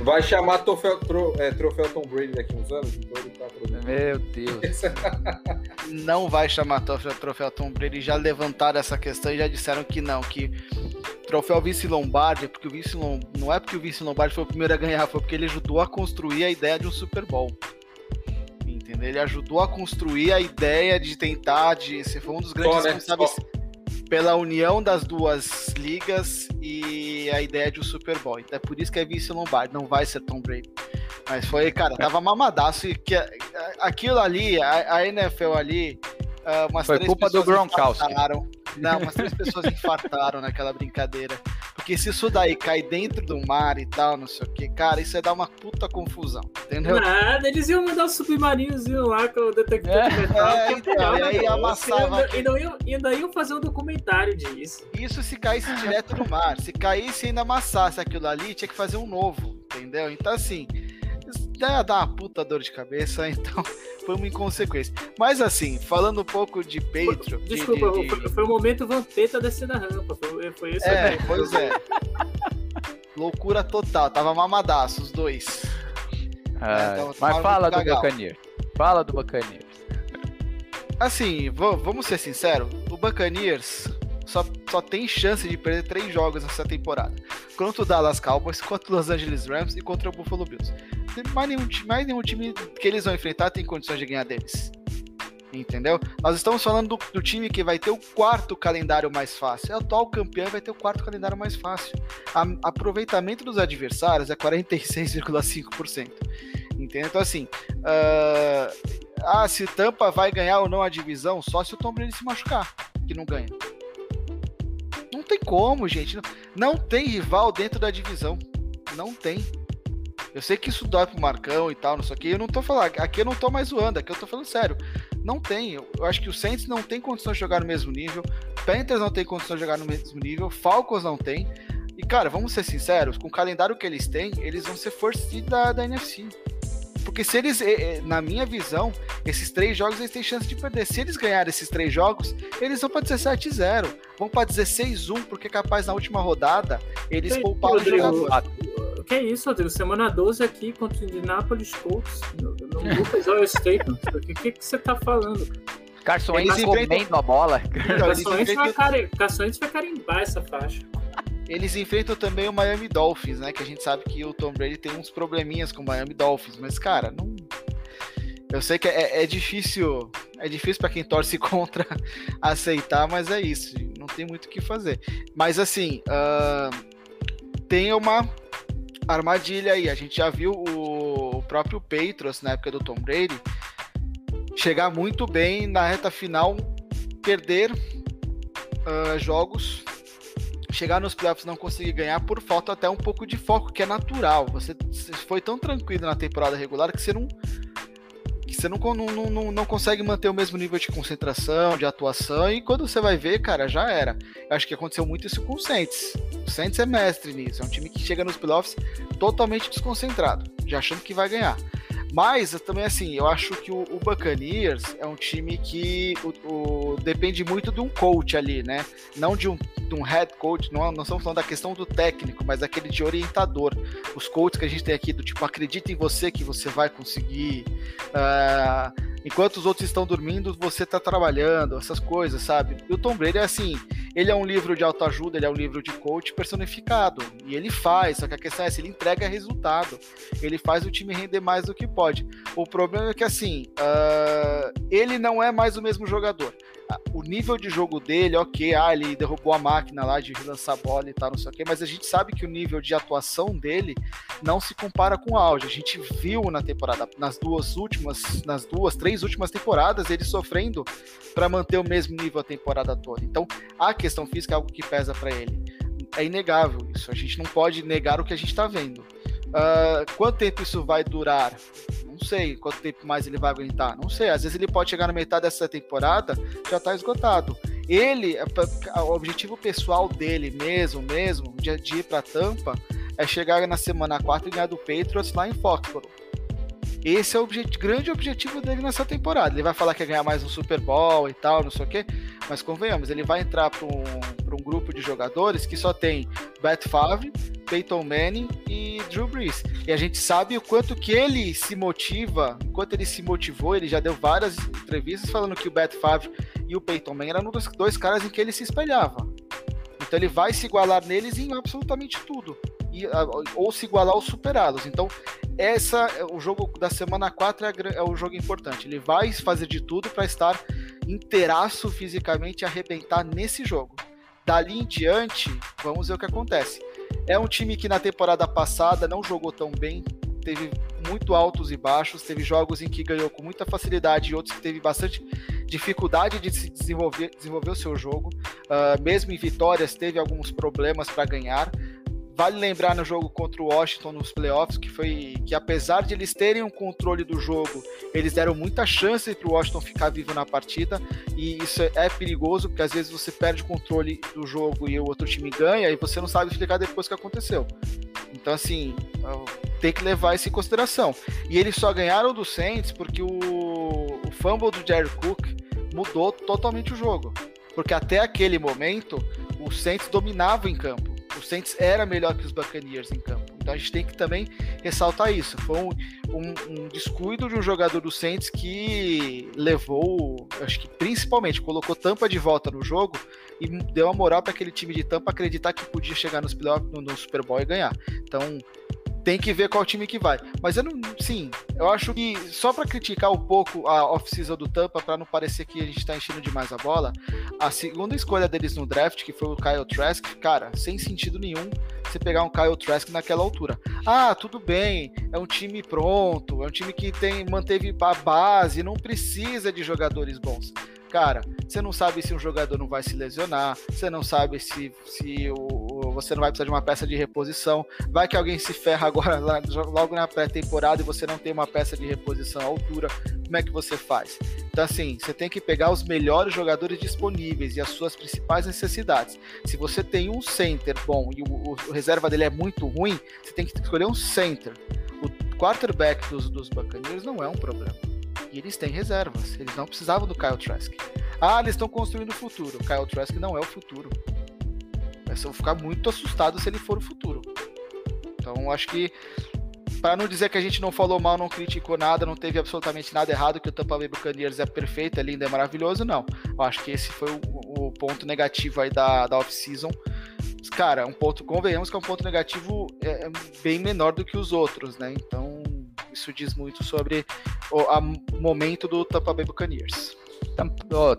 Vai chamar troféu, tro, é, troféu Tom Brady daqui uns anos? Então ele tá Meu Deus. não vai chamar troféu, troféu Tom Brady. Já levantaram essa questão e já disseram que não, que troféu vice Lombardi, porque o vice não é porque o vice Lombardi foi o primeiro a ganhar, foi porque ele ajudou a construir a ideia de um Super Bowl. Entendeu? Ele ajudou a construir a ideia de tentar, de ser foi um dos grandes Só, né? Pela união das duas ligas e a ideia de um Super Bowl. Então é por isso que é vice Lombardi, não vai ser Tom Brady. Mas foi, cara, tava mamadaço e que aquilo ali, a, a NFL ali, uh, umas foi culpa do Gronkowski. Não, umas três pessoas infartaram naquela brincadeira. Porque se isso daí cai dentro do mar e tal, não sei o que, cara, isso ia dar uma puta confusão, entendeu? Nada, eles iam mandar o submarinozinho lá com o detector é, de metal. É, então, e aí amassava. E ainda, iam, ainda iam fazer um documentário disso. Isso se caísse direto no mar. Se caísse e ainda amassasse aquilo ali, tinha que fazer um novo, entendeu? Então, assim, ia dar uma puta dor de cabeça, então foi uma inconsequência. Mas assim, falando um pouco de Patreon. Desculpa, de, de, foi, foi o momento Vampeta descendo a rampa. Foi, foi isso É, aí. pois é. Loucura total, tava mamadaço os dois. Ah, é, mas fala do Buccaneers. Fala do Buccaneers. Assim, vamos ser sinceros, o Buccaneers só, só tem chance de perder três jogos nessa temporada. Contra o Dallas Cowboys, contra o Los Angeles Rams e contra o Buffalo Bills. Mais nenhum, mais nenhum time que eles vão enfrentar tem condições de ganhar deles. Entendeu? Nós estamos falando do, do time que vai ter o quarto calendário mais fácil. É o atual campeão vai ter o quarto calendário mais fácil. A, aproveitamento dos adversários é 46,5%. Entendeu? Então, assim, uh, ah, se Tampa vai ganhar ou não a divisão, só se o Tom Brady se machucar, que não ganha. Não tem como, gente. Não tem rival dentro da divisão. Não tem. Eu sei que isso dói pro Marcão e tal, não sei o que. Eu não tô falando. Aqui eu não tô mais zoando, aqui eu tô falando sério. Não tem. Eu acho que o Saints não tem condição de jogar no mesmo nível. Panthers não tem condição de jogar no mesmo nível. Falcons não tem. E, cara, vamos ser sinceros, com o calendário que eles têm, eles vão ser force da, da NFC. Porque se eles, eh, eh, na minha visão, esses três jogos eles têm chance de perder. Se eles ganharem esses três jogos, eles vão para 17-0. Vão para 16-1, porque capaz na última rodada eles Ei, pouparam o jogador. Que é isso, Rodrigo? Semana 12 aqui contra o Indianapolis Colts. No, no Lucas Oil. O que, que, que você tá falando? Carson Wentz comendo a bola. Carson Wentz vai carimbar essa faixa. Eles enfrentam também o Miami Dolphins, né? Que a gente sabe que o Tom Brady tem uns probleminhas com o Miami Dolphins, mas, cara, não. Eu sei que é, é difícil. É difícil para quem torce contra aceitar, mas é isso. Não tem muito o que fazer. Mas assim, uh, tem uma armadilha aí. A gente já viu o, o próprio Patriots na época do Tom Brady chegar muito bem na reta final, perder uh, jogos chegar nos playoffs e não conseguir ganhar por falta até um pouco de foco, que é natural. Você, foi tão tranquilo na temporada regular que você não que você não, não, não, não consegue manter o mesmo nível de concentração, de atuação, e quando você vai ver, cara, já era. Eu acho que aconteceu muito isso com o Saints. O Saints é mestre nisso, é um time que chega nos playoffs totalmente desconcentrado, já achando que vai ganhar. Mas também assim, eu acho que o, o Buccaneers é um time que o, o, depende muito de um coach ali, né? Não de um, de um head coach, não, não estamos falando da questão do técnico, mas daquele de orientador. Os coaches que a gente tem aqui, do tipo, acredita em você que você vai conseguir. Uh, enquanto os outros estão dormindo, você está trabalhando, essas coisas, sabe? E o Tom Brady é assim, ele é um livro de autoajuda, ele é um livro de coach personificado, e ele faz, só que a questão é se ele entrega resultado, ele faz o time render mais do que pode. O problema é que assim, uh, ele não é mais o mesmo jogador o nível de jogo dele, ok, ah, ele derrubou a máquina lá de lançar bola e tal, não sei o quê, mas a gente sabe que o nível de atuação dele não se compara com o auge. A gente viu na temporada, nas duas últimas, nas duas, três últimas temporadas, ele sofrendo para manter o mesmo nível a temporada toda. Então, a questão física é algo que pesa para ele. É inegável isso. A gente não pode negar o que a gente está vendo. Uh, quanto tempo isso vai durar? Não sei quanto tempo mais ele vai aguentar. Não sei. Às vezes ele pode chegar na metade dessa temporada já tá esgotado. Ele, é o objetivo pessoal dele mesmo, mesmo, de, ir pra Tampa, é chegar na semana 4 e ganhar do Patriots lá em Foxborough. Esse é o grande objetivo dele nessa temporada. Ele vai falar que ia ganhar mais um Super Bowl e tal, não sei o quê. Mas convenhamos, ele vai entrar para um, um grupo de jogadores que só tem Brett Favre, Peyton Manning e Drew Brees. E a gente sabe o quanto que ele se motiva, enquanto ele se motivou, ele já deu várias entrevistas falando que o Brett Favre e o Peyton Manning eram um dos dois caras em que ele se espelhava. Então ele vai se igualar neles em absolutamente tudo. E, ou se igualar ou superá-los. Então, essa o jogo da semana 4 é, é o jogo importante. Ele vai fazer de tudo para estar inteiraço fisicamente e arrebentar nesse jogo. Dali em diante, vamos ver o que acontece. É um time que na temporada passada não jogou tão bem, teve muito altos e baixos, teve jogos em que ganhou com muita facilidade e outros que teve bastante dificuldade de se desenvolver, desenvolver o seu jogo. Uh, mesmo em vitórias, teve alguns problemas para ganhar. Vale lembrar no jogo contra o Washington nos playoffs que foi que apesar de eles terem um controle do jogo, eles deram muita chance para o Washington ficar vivo na partida e isso é perigoso porque às vezes você perde o controle do jogo e o outro time ganha e você não sabe explicar depois o que aconteceu. Então assim, tem que levar isso em consideração. E eles só ganharam do Saints porque o, o fumble do Jerry Cook mudou totalmente o jogo. Porque até aquele momento o Saints dominava em campo o Saints era melhor que os Buccaneers em campo. Então a gente tem que também ressaltar isso. Foi um, um, um descuido de um jogador do Saints que levou, acho que principalmente, colocou Tampa de volta no jogo e deu uma moral para aquele time de Tampa acreditar que podia chegar nos playoffs, no, no Super Bowl e ganhar. Então tem que ver qual time que vai. Mas eu não, sim, eu acho que só para criticar um pouco a off-season do Tampa, para não parecer que a gente está enchendo demais a bola, a segunda escolha deles no draft, que foi o Kyle Trask, cara, sem sentido nenhum você pegar um Kyle Trask naquela altura. Ah, tudo bem, é um time pronto, é um time que tem manteve a base, não precisa de jogadores bons. cara, você não sabe se um jogador não vai se lesionar, você não sabe se, se o, você não vai precisar de uma peça de reposição, vai que alguém se ferra agora logo na pré-temporada e você não tem uma peça de reposição à altura, como é que você faz? Então, assim, você tem que pegar os melhores jogadores disponíveis e as suas principais necessidades. Se você tem um center bom e o, o reserva dele é muito ruim, você tem que escolher um center. O quarterback dos, dos Buccaneers não é um problema. E eles têm reservas. Eles não precisavam do Kyle Trask. Ah, eles estão construindo o futuro. Kyle Trask não é o futuro. Mas eu vou ficar muito assustado se ele for o futuro. Então, acho que para não dizer que a gente não falou mal, não criticou nada, não teve absolutamente nada errado, que o Tampa Bay Buccaneers é perfeito, é lindo, é maravilhoso, não. Eu acho que esse foi o, o ponto negativo aí da, da off-season. Cara, um ponto, convenhamos que é um ponto negativo é, é bem menor do que os outros, né? Então, isso diz muito sobre o momento do Tampa Bay Buccaneers.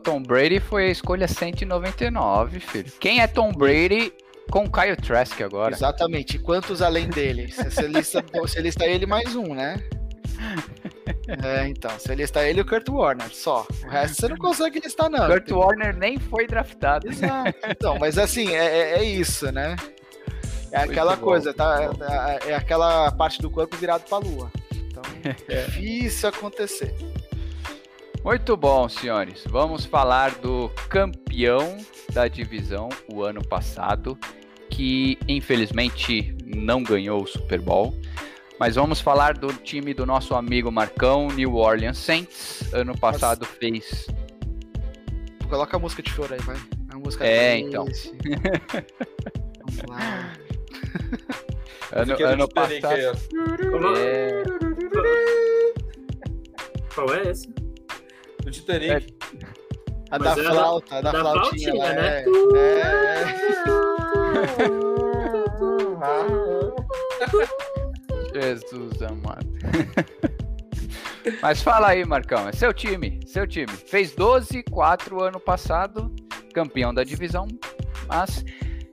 Tom Brady foi a escolha 199, filho. Quem é Tom Brady com Kyle Trask agora? Exatamente. Quantos além dele? Você lista, você lista ele mais um, né? É, então, você lista ele e o Kurt Warner, só. O resto você não consegue listar, não. Kurt entendeu? Warner nem foi draftado. Exato. Então, mas assim, é, é, é isso, né? É aquela muito coisa, bom, tá? É, é aquela parte do corpo virado pra lua. Então, é difícil acontecer. Muito bom, senhores. Vamos falar do campeão da divisão o ano passado, que infelizmente não ganhou o Super Bowl. Mas vamos falar do time do nosso amigo Marcão, New Orleans Saints. Ano passado Nossa. fez. Coloca a música de choro aí, vai. A música é, então. vamos lá. ano, ano passado. É... Qual é esse? Do Titanic. É... A da flauta, a da, da flautinha, flautinha né? É. é. Jesus amado. Mas fala aí, Marcão, é seu time, seu time. Fez 12, 4 ano passado, campeão da divisão, mas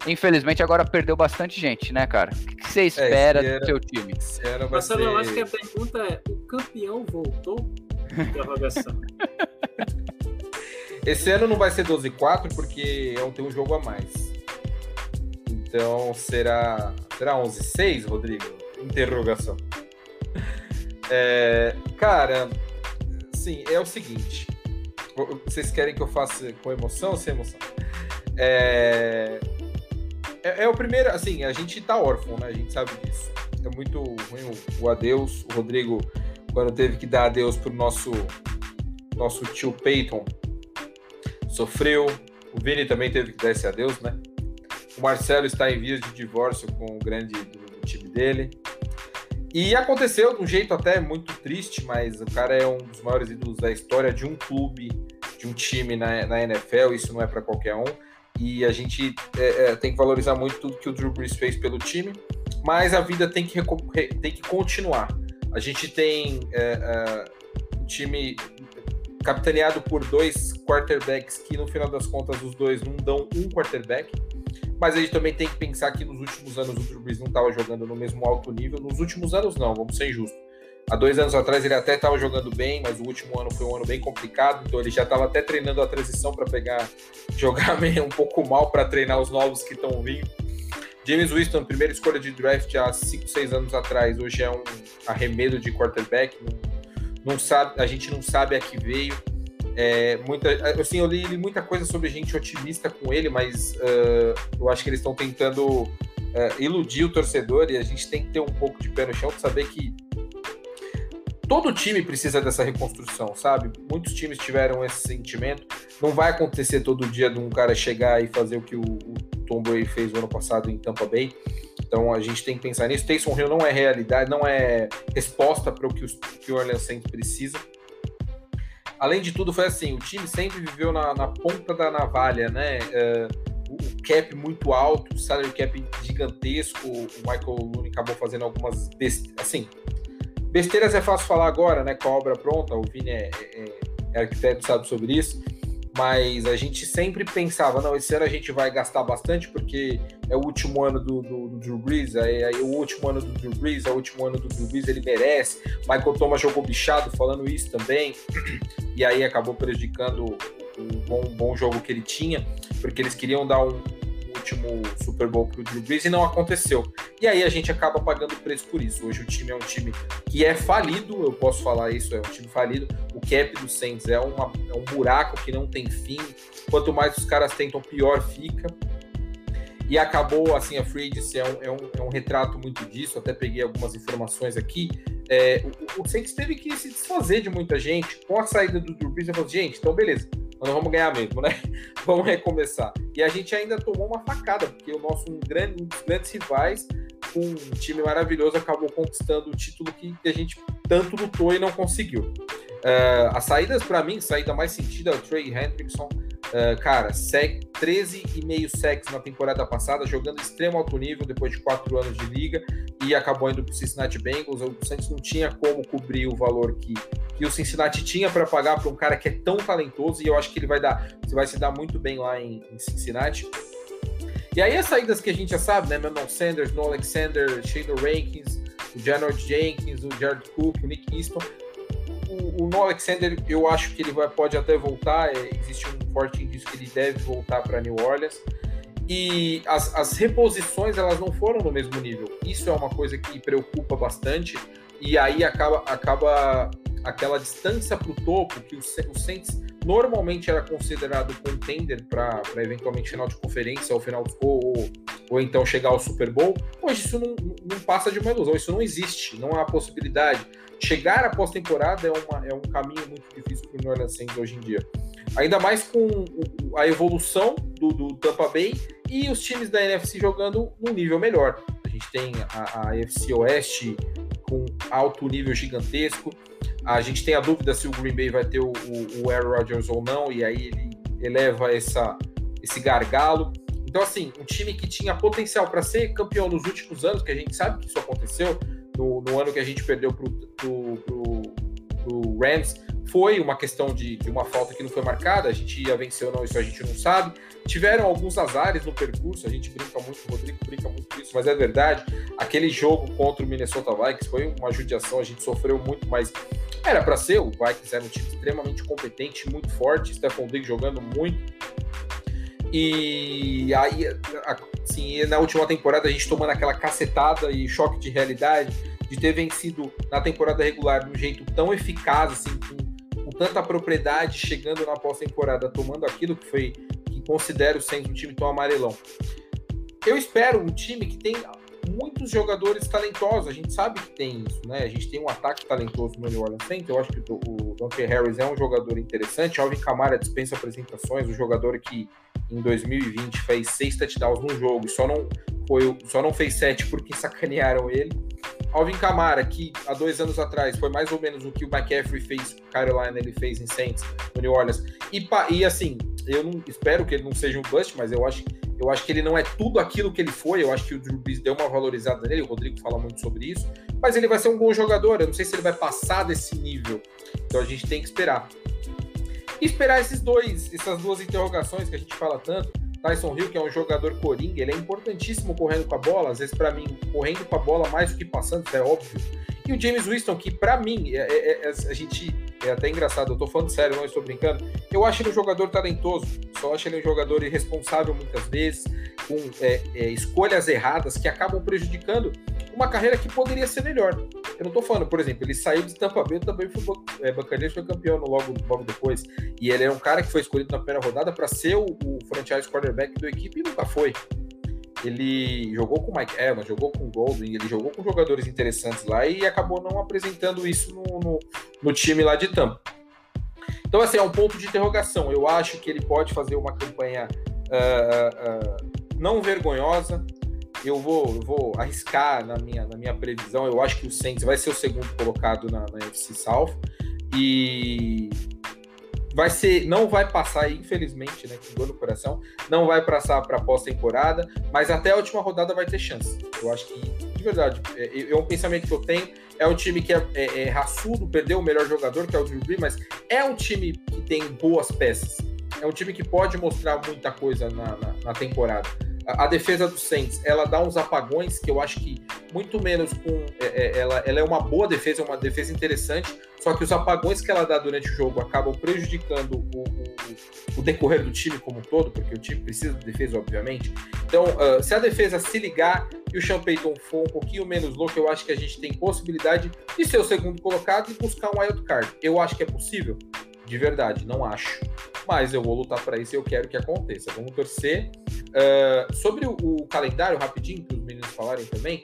infelizmente agora perdeu bastante gente, né, cara? O que você é, espera é, do seu time? Marcelo, eu acho que a pergunta é: o campeão voltou? Interrogação. Esse ano não vai ser 12 4 porque é tem um jogo a mais. Então será será 11 6, Rodrigo? Interrogação. É, cara, sim, é o seguinte. Vocês querem que eu faça com emoção ou sem emoção? É, é, é, o primeiro, assim, a gente tá órfão, né? A gente sabe disso. É muito ruim o, o adeus. O Rodrigo, quando teve que dar adeus pro nosso, nosso tio Peyton, sofreu. O Vini também teve que dar esse adeus, né? O Marcelo está em vias de divórcio com o grande do, do time dele. E aconteceu de um jeito até muito triste, mas o cara é um dos maiores ídolos da história de um clube, de um time na, na NFL, isso não é para qualquer um. E a gente é, é, tem que valorizar muito tudo que o Drew Brees fez pelo time, mas a vida tem que, tem que continuar. A gente tem é, é um time capitaneado por dois quarterbacks que no final das contas os dois não dão um quarterback. Mas a gente também tem que pensar que nos últimos anos o Drew Brees não estava jogando no mesmo alto nível. Nos últimos anos não, vamos ser justos. Há dois anos atrás ele até estava jogando bem, mas o último ano foi um ano bem complicado, então ele já estava até treinando a transição para pegar, jogar meio um pouco mal para treinar os novos que estão vindo. James Winston, primeira escolha de draft há 5, 6 anos atrás, hoje é um arremedo de quarterback, não sabe, a gente não sabe a que veio. É, muita, assim, eu li, li, muita coisa sobre gente otimista com ele, mas uh, eu acho que eles estão tentando uh, iludir o torcedor e a gente tem que ter um pouco de pé no chão para saber que todo time precisa dessa reconstrução, sabe? Muitos times tiveram esse sentimento. Não vai acontecer todo dia de um cara chegar e fazer o que o, o Tom Brady fez no ano passado em Tampa Bay. Então a gente tem que pensar nisso. Taysom Hill não é realidade, não é resposta para o que, o Orleans Saints precisa. Além de tudo, foi assim: o time sempre viveu na, na ponta da navalha, né? Uh, o cap muito alto, o salary cap gigantesco. O Michael Looney acabou fazendo algumas. Assim, besteiras é fácil falar agora, né? Com a obra pronta. O Vini é, é, é arquiteto, sabe sobre isso mas a gente sempre pensava, não, esse ano a gente vai gastar bastante porque é o último ano do, do, do Drew Brees, aí, aí, o último ano do Drew Brees, é o último ano do Drew Brees, ele merece. Michael Thomas jogou bichado falando isso também, e aí acabou prejudicando o bom, bom jogo que ele tinha, porque eles queriam dar um, último Super Bowl para o Drew Brees e não aconteceu. E aí a gente acaba pagando preço por isso. Hoje o time é um time que é falido, eu posso falar isso, é um time falido. O cap do Saints é, uma, é um buraco que não tem fim. Quanto mais os caras tentam, pior fica. E acabou, assim, a Free é um, é, um, é um retrato muito disso. Até peguei algumas informações aqui. É, o, o Saints teve que se desfazer de muita gente com a saída do Drew Brees. Eu falei, gente, então beleza, nós vamos ganhar mesmo, né? vamos recomeçar. E a gente ainda tomou uma facada, porque o nosso um, grande, um dos grandes rivais, com um time maravilhoso, acabou conquistando o título que a gente tanto lutou e não conseguiu. Uh, as saídas, para mim, saída mais sentido é o Trey Hendrickson, Uh, cara, sec, 13,5 sacks na temporada passada, jogando extremo alto nível depois de quatro anos de liga e acabou indo para o Cincinnati Bengals. O Santos não tinha como cobrir o valor que, que o Cincinnati tinha para pagar para um cara que é tão talentoso e eu acho que ele vai dar, vai se dar muito bem lá em, em Cincinnati. E aí as saídas que a gente já sabe, né? Manuel Sanders, No Alexander, Shane Rankins, o Janold Jenkins, o Jared Cook, o Nick Easton o, o Alexander, eu acho que ele vai, pode até voltar. É, existe um forte indício que ele deve voltar para New Orleans. E as, as reposições elas não foram no mesmo nível. Isso é uma coisa que preocupa bastante. E aí acaba, acaba aquela distância para o topo que o, o Saints normalmente era considerado contender para eventualmente final de conferência ou final ou, ou, ou, então chegar ao Super Bowl. Hoje isso não, não passa de uma ilusão, isso não existe, não há possibilidade chegar à pós-temporada é, é um caminho muito difícil para o New Orleans Saints hoje em dia. Ainda mais com a evolução do, do, Tampa Bay e os times da NFC jogando num nível melhor. A gente tem a, a NFC Oeste com alto nível gigantesco. A gente tem a dúvida se o Green Bay vai ter o, o, o Aaron Rodgers ou não, e aí ele eleva essa, esse gargalo. Então, assim, um time que tinha potencial para ser campeão nos últimos anos, que a gente sabe que isso aconteceu, no, no ano que a gente perdeu para o Rams, foi uma questão de, de, uma falta que não foi marcada, a gente ia vencer ou não, isso a gente não sabe. Tiveram alguns azares no percurso, a gente brinca muito, o Rodrigo brinca muito com isso, mas é verdade. Aquele jogo contra o Minnesota Vikings foi uma judiação, a gente sofreu muito, mas era para ser. O Vikings era um time extremamente competente, muito forte, Stephon Diggs jogando muito. E aí, assim, na última temporada a gente tomando aquela cacetada e choque de realidade de ter vencido na temporada regular de um jeito tão eficaz, assim, com, com tanta propriedade, chegando na pós-temporada, tomando aquilo que foi, que considero sendo um time tão amarelão. Eu espero um time que tem muitos jogadores talentosos, a gente sabe que tem isso, né? A gente tem um ataque talentoso no New Orleans Saints, eu acho que o, o Dante Harris é um jogador interessante, Alvin Kamara dispensa apresentações, um jogador que em 2020 fez seis touchdowns no jogo só não, foi, só não fez sete porque sacanearam ele. Alvin Kamara, que há dois anos atrás foi mais ou menos o que o McCaffrey fez com Carolina, ele fez em Saints, no New Orleans. E, e assim, eu não espero que ele não seja um bust, mas eu acho, eu acho que ele não é tudo aquilo que ele foi. Eu acho que o Drew Brees deu uma valorizada nele, o Rodrigo fala muito sobre isso. Mas ele vai ser um bom jogador. Eu não sei se ele vai passar desse nível. Então a gente tem que esperar. Esperar esses dois, essas duas interrogações que a gente fala tanto. Tyson Hill, que é um jogador coringa, ele é importantíssimo correndo com a bola, às vezes para mim, correndo com a bola mais do que passando, isso é óbvio. E o James Winston, que para mim, é, é, é, a gente, é até engraçado, eu tô falando sério, não estou brincando, eu acho ele um jogador talentoso, só acho ele um jogador irresponsável muitas vezes, com é, é, escolhas erradas que acabam prejudicando uma carreira que poderia ser melhor. Eu não tô falando, por exemplo, ele saiu de Tampa Bay, também foi é, Buccaneers foi campeão logo, logo depois. E ele é um cara que foi escolhido na primeira rodada para ser o, o franchise quarterback da equipe e nunca foi. Ele jogou com o Mike Evans, jogou com o Goldwyn, ele jogou com jogadores interessantes lá e acabou não apresentando isso no, no, no time lá de Tampa. Então, assim, é um ponto de interrogação. Eu acho que ele pode fazer uma campanha uh, uh, não vergonhosa, eu vou, eu vou arriscar na minha, na minha previsão. Eu acho que o Saints vai ser o segundo colocado na, na FC South. E vai ser, não vai passar, infelizmente, né, com dor no coração, não vai passar para pós-temporada, mas até a última rodada vai ter chance. Eu acho que, de verdade, é, é um pensamento que eu tenho. É um time que é, é, é raçudo, perdeu o melhor jogador, que é o Drew Brees, mas é um time que tem boas peças. É um time que pode mostrar muita coisa na, na, na temporada. A, defesa do Saints, ela dá uns apagões que eu acho que muito menos com. É, é, ela, ela é uma boa defesa, é uma defesa interessante, só que os apagões que ela dá durante o jogo acabam prejudicando o, o, o decorrer do time como um todo, porque o time precisa de defesa, obviamente. Então, uh, se a defesa se ligar e o Sean Payton for um pouquinho menos louco, eu acho que a gente tem possibilidade de ser o segundo colocado e buscar um wild card. Eu acho que é possível? De verdade, não acho. Mas eu vou lutar para isso e eu quero que aconteça. Vamos torcer. Uh, sobre o, o, calendário, rapidinho, para os meninos falarem também.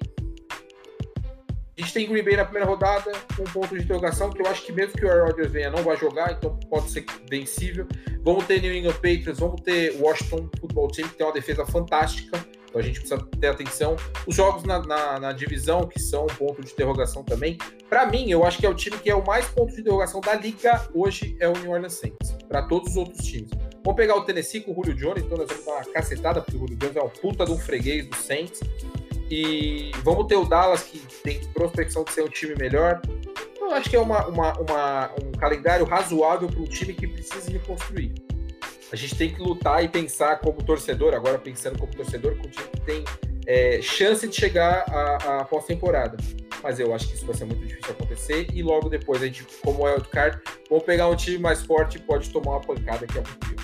A gente tem Green Bay na primeira rodada, um ponto de interrogação, que eu acho que mesmo que o Aaron Rodgers venha, não vai jogar, então pode ser vencível. Vamos ter New England Patriots, vamos ter Washington Football Team, que tem uma defesa fantástica. Então a gente precisa ter atenção. Os jogos na, na, na divisão, que são um ponto de interrogação também. Para mim, eu acho que é o time que é o mais ponto de interrogação da liga hoje é o New Orleans Saints. Para todos os outros times. Vamos pegar o Tennessee com o Julio Jones, então nós vamos dar uma cacetada, porque o Julio Jones é um puta de um freguês do Saints. E vamos ter o Dallas, que tem prospecção de ser um time melhor. Eu acho que é uma, uma, uma um calendário razoável para um time que precisa reconstruir a gente tem que lutar e pensar como torcedor, agora pensando como torcedor, com o time que tem é, chance de chegar à, à pós-temporada. Mas eu acho que isso vai ser muito difícil acontecer. E logo depois, a gente, como é o card, vamos pegar um time mais forte e pode tomar uma pancada que é muito pior.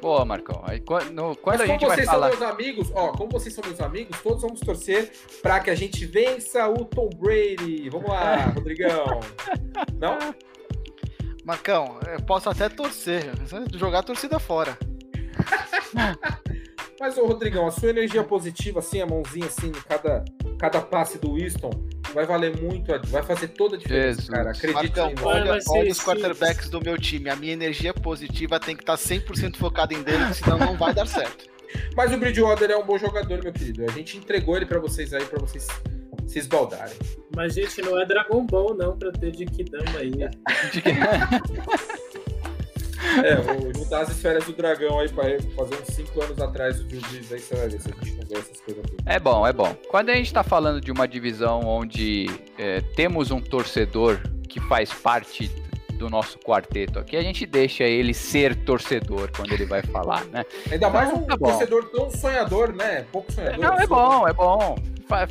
Boa, Marcão. Aí, quando, quando a gente vocês vai falar... meus amigos, ó, como vocês são meus amigos, todos vamos torcer para que a gente vença o Tom Brady. Vamos lá, Rodrigão. Não? Marcão, eu posso até torcer, jogar a torcida fora. Mas, ô Rodrigão, a sua energia positiva, assim, a mãozinha assim, cada, cada passe do Winston, vai valer muito, vai fazer toda a diferença, Jesus. cara. Acredite Marcão, olha, olha os quarterbacks do meu time. A minha energia positiva tem que estar 100% focada em dele, senão não vai dar certo. Mas o Bridgewater é um bom jogador, meu querido. A gente entregou ele para vocês aí, para vocês se esbaldarem. Mas, gente, não é Dragon Ball, não, pra ter de Kidama aí. é, vou juntar as esferas do dragão aí pra fazer uns 5 anos atrás do Juiz aí, você vai ver se a gente não vê essas coisas tudo. É bom, é bom. Quando a gente tá falando de uma divisão onde é, temos um torcedor que faz parte do nosso quarteto aqui, a gente deixa ele ser torcedor quando ele vai falar, né? Ainda mais então, um tá torcedor tão sonhador, né? Pouco sonhador. Não, é bom, é bom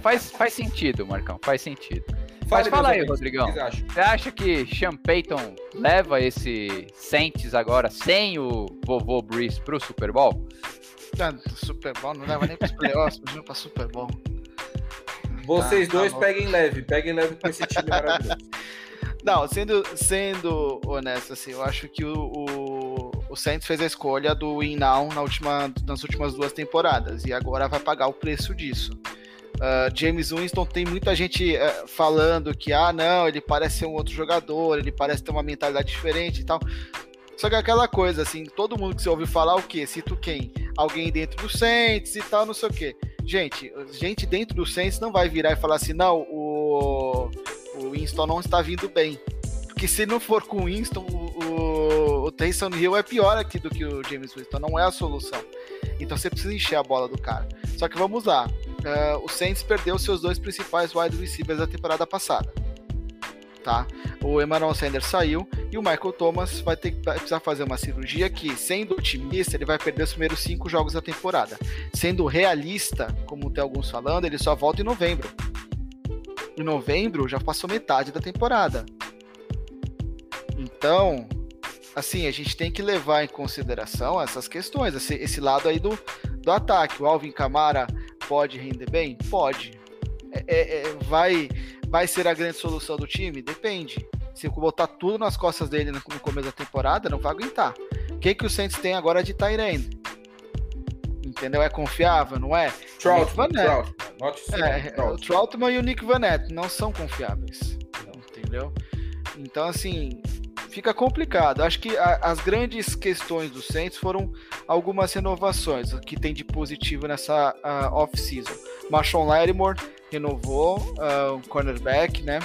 faz, faz sentido, Marcão, faz sentido. Mas fala aí, Rodrigão. Você acha que Sean Payton leva esse Saints agora sem o vovô Breeze pro Super Bowl? Tanto Super Bowl, não leva nem pros playoffs, imagina pra Super Bowl. Vocês tá, dois tá peguem leve, peguem leve com esse time maravilhoso. Não, sendo, sendo honesto, assim, eu acho que o, o, o Saints fez a escolha do win now na última, nas últimas duas temporadas e agora vai pagar o preço disso. Uh, James Winston tem muita gente uh, falando que, ah, não, ele parece ser um outro jogador, ele parece ter uma mentalidade diferente e tal. Só que é aquela coisa, assim, todo mundo que você ouve falar o quê? Cito quem? Alguém dentro do Saints e tal, não sei o quê. Gente, gente dentro do Saints não vai virar e falar assim, não, o, o Winston não está vindo bem. Porque se não for com o Winston, o, o, Taysom Hill é pior aqui do que o James Winston, não é a solução. Então você precisa encher a bola do cara. Só que vamos lá, uh, o Saints perdeu seus dois principais wide receivers da temporada passada. Tá? O Emmanuel Sanders saiu e o Michael Thomas vai ter que precisar fazer uma cirurgia que, sendo otimista, ele vai perder os primeiros cinco jogos da temporada. Sendo realista, como tem alguns falando, ele só volta em novembro. Em novembro já passou metade da temporada. Então, assim, a gente tem que levar em consideração essas questões, esse, esse lado aí do, do ataque. O Alvin Kamara pode render bem? Pode. É, é, é, vai, vai ser a grande solução do time? Depende. Se botar tudo nas costas dele no, começo da temporada, não vai aguentar. O que, que o Saints tem agora de Tyrande? Entendeu? É confiável, não é? Troutman, Troutman. É, o Troutman e o Nick Vanette não são confiáveis. Entendeu? Então, assim, fica complicado. Acho que a, as grandes questões do Saints foram algumas renovações, que tem de positivo nessa uh, off-season. Marshawn Lattimore renovou uh, o cornerback, né?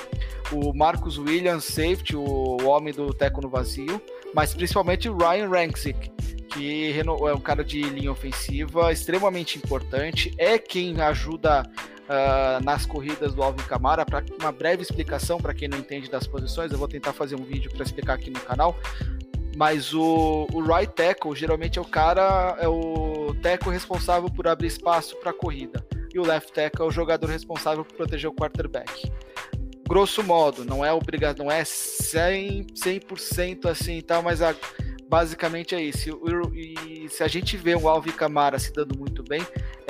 O Marcus Williams, safety, o, o homem do teco no vazio, mas principalmente o Ryan Rankzik, que é um cara de linha ofensiva extremamente importante, é quem ajuda uh, nas corridas do Alvin Kamara. Para uma breve explicação para quem não entende das posições, eu vou tentar fazer um vídeo para explicar aqui no canal. Mas o, o right tackle geralmente é o cara, é o teco responsável por abrir espaço para a corrida e o left tackle é o jogador responsável por proteger o quarterback. Grosso modo, não é obrigado, não é 100%, 100 assim e tal, mas a, basicamente é isso. E, se a gente vê o Alvin Camara se dando muito bem,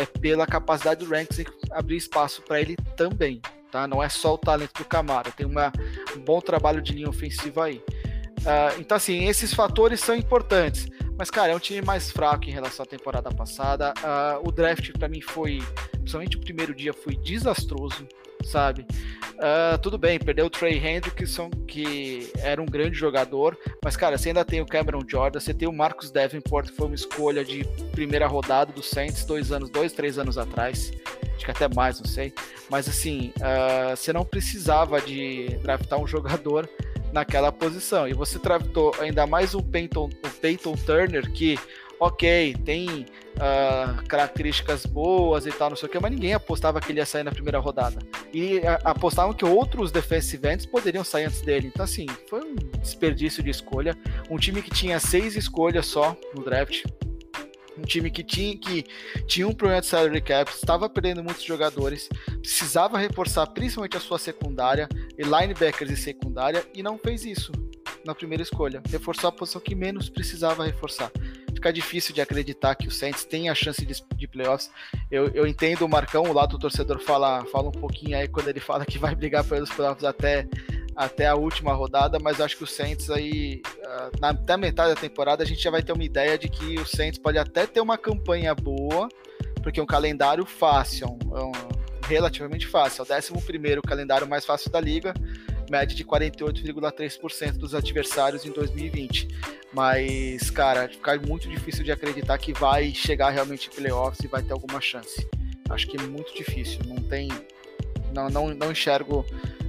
é pela capacidade do Ranks abrir espaço para ele também, tá? Não é só o talento do Camara, tem uma, um bom trabalho de linha ofensiva aí. Uh, então, assim, esses fatores são importantes. Mas, cara, é um time mais fraco em relação à temporada passada. Uh, o draft, para mim, foi. Principalmente o primeiro dia, foi desastroso, sabe? Uh, tudo bem, perdeu o Trey Hendrickson, que era um grande jogador. Mas, cara, você ainda tem o Cameron Jordan, você tem o Marcus Davenport, que foi uma escolha de primeira rodada do Saints dois anos, dois, três anos atrás. Acho que até mais, não sei. Mas, assim, uh, você não precisava de draftar um jogador naquela posição. E você tratou ainda mais o Peyton, o Peyton Turner, que, ok, tem uh, características boas e tal, não sei o que, mas ninguém apostava que ele ia sair na primeira rodada. E uh, apostavam que outros defensive ends poderiam sair antes dele. Então, assim, foi um desperdício de escolha. Um time que tinha seis escolhas só no draft um time que tinha, que tinha um problema de salary cap, estava perdendo muitos jogadores, precisava reforçar principalmente a sua secundária, e linebackers e secundária, e não fez isso na primeira escolha. Reforçou a posição que menos precisava reforçar. Fica difícil de acreditar que o Saints tem a chance de, de playoffs. Eu, eu entendo o Marcão, o lado do torcedor fala, fala um pouquinho aí quando ele fala que vai brigar pelos playoffs até até a última rodada, mas acho que o Saints aí, ah, na, até metade da temporada, a gente já vai ter uma ideia de que o Saints pode até ter uma campanha boa, porque é um calendário fácil, é um, relativamente fácil, é o 11 calendário mais fácil da liga, média de 48,3% dos adversários em 2020. Mas, cara, fica muito difícil de acreditar que vai chegar realmente em playoffs e vai ter alguma chance. Acho que é muito difícil, não tem. Não, não, não enxergo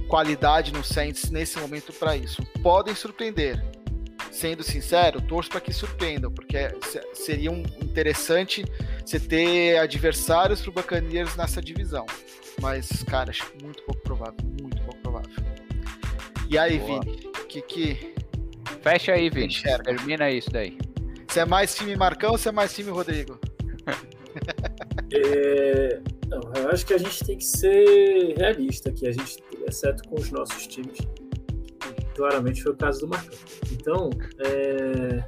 qualidade no Saints nesse momento para isso. Podem surpreender. Sendo sincero, torço para que surpreendam, porque seria um interessante você ter adversários para o Buccaneers nessa divisão. Mas, cara, acho muito pouco provável, muito pouco provável. E aí, Boa. Vini, que que Fecha aí, Vini. Enxerga. Termina isso daí. Você é mais time Marcão ou você é mais time Rodrigo? é... Não, eu acho que a gente tem que ser realista aqui, a gente, exceto com os nossos times. Claramente foi o caso do Marcão. Então, é...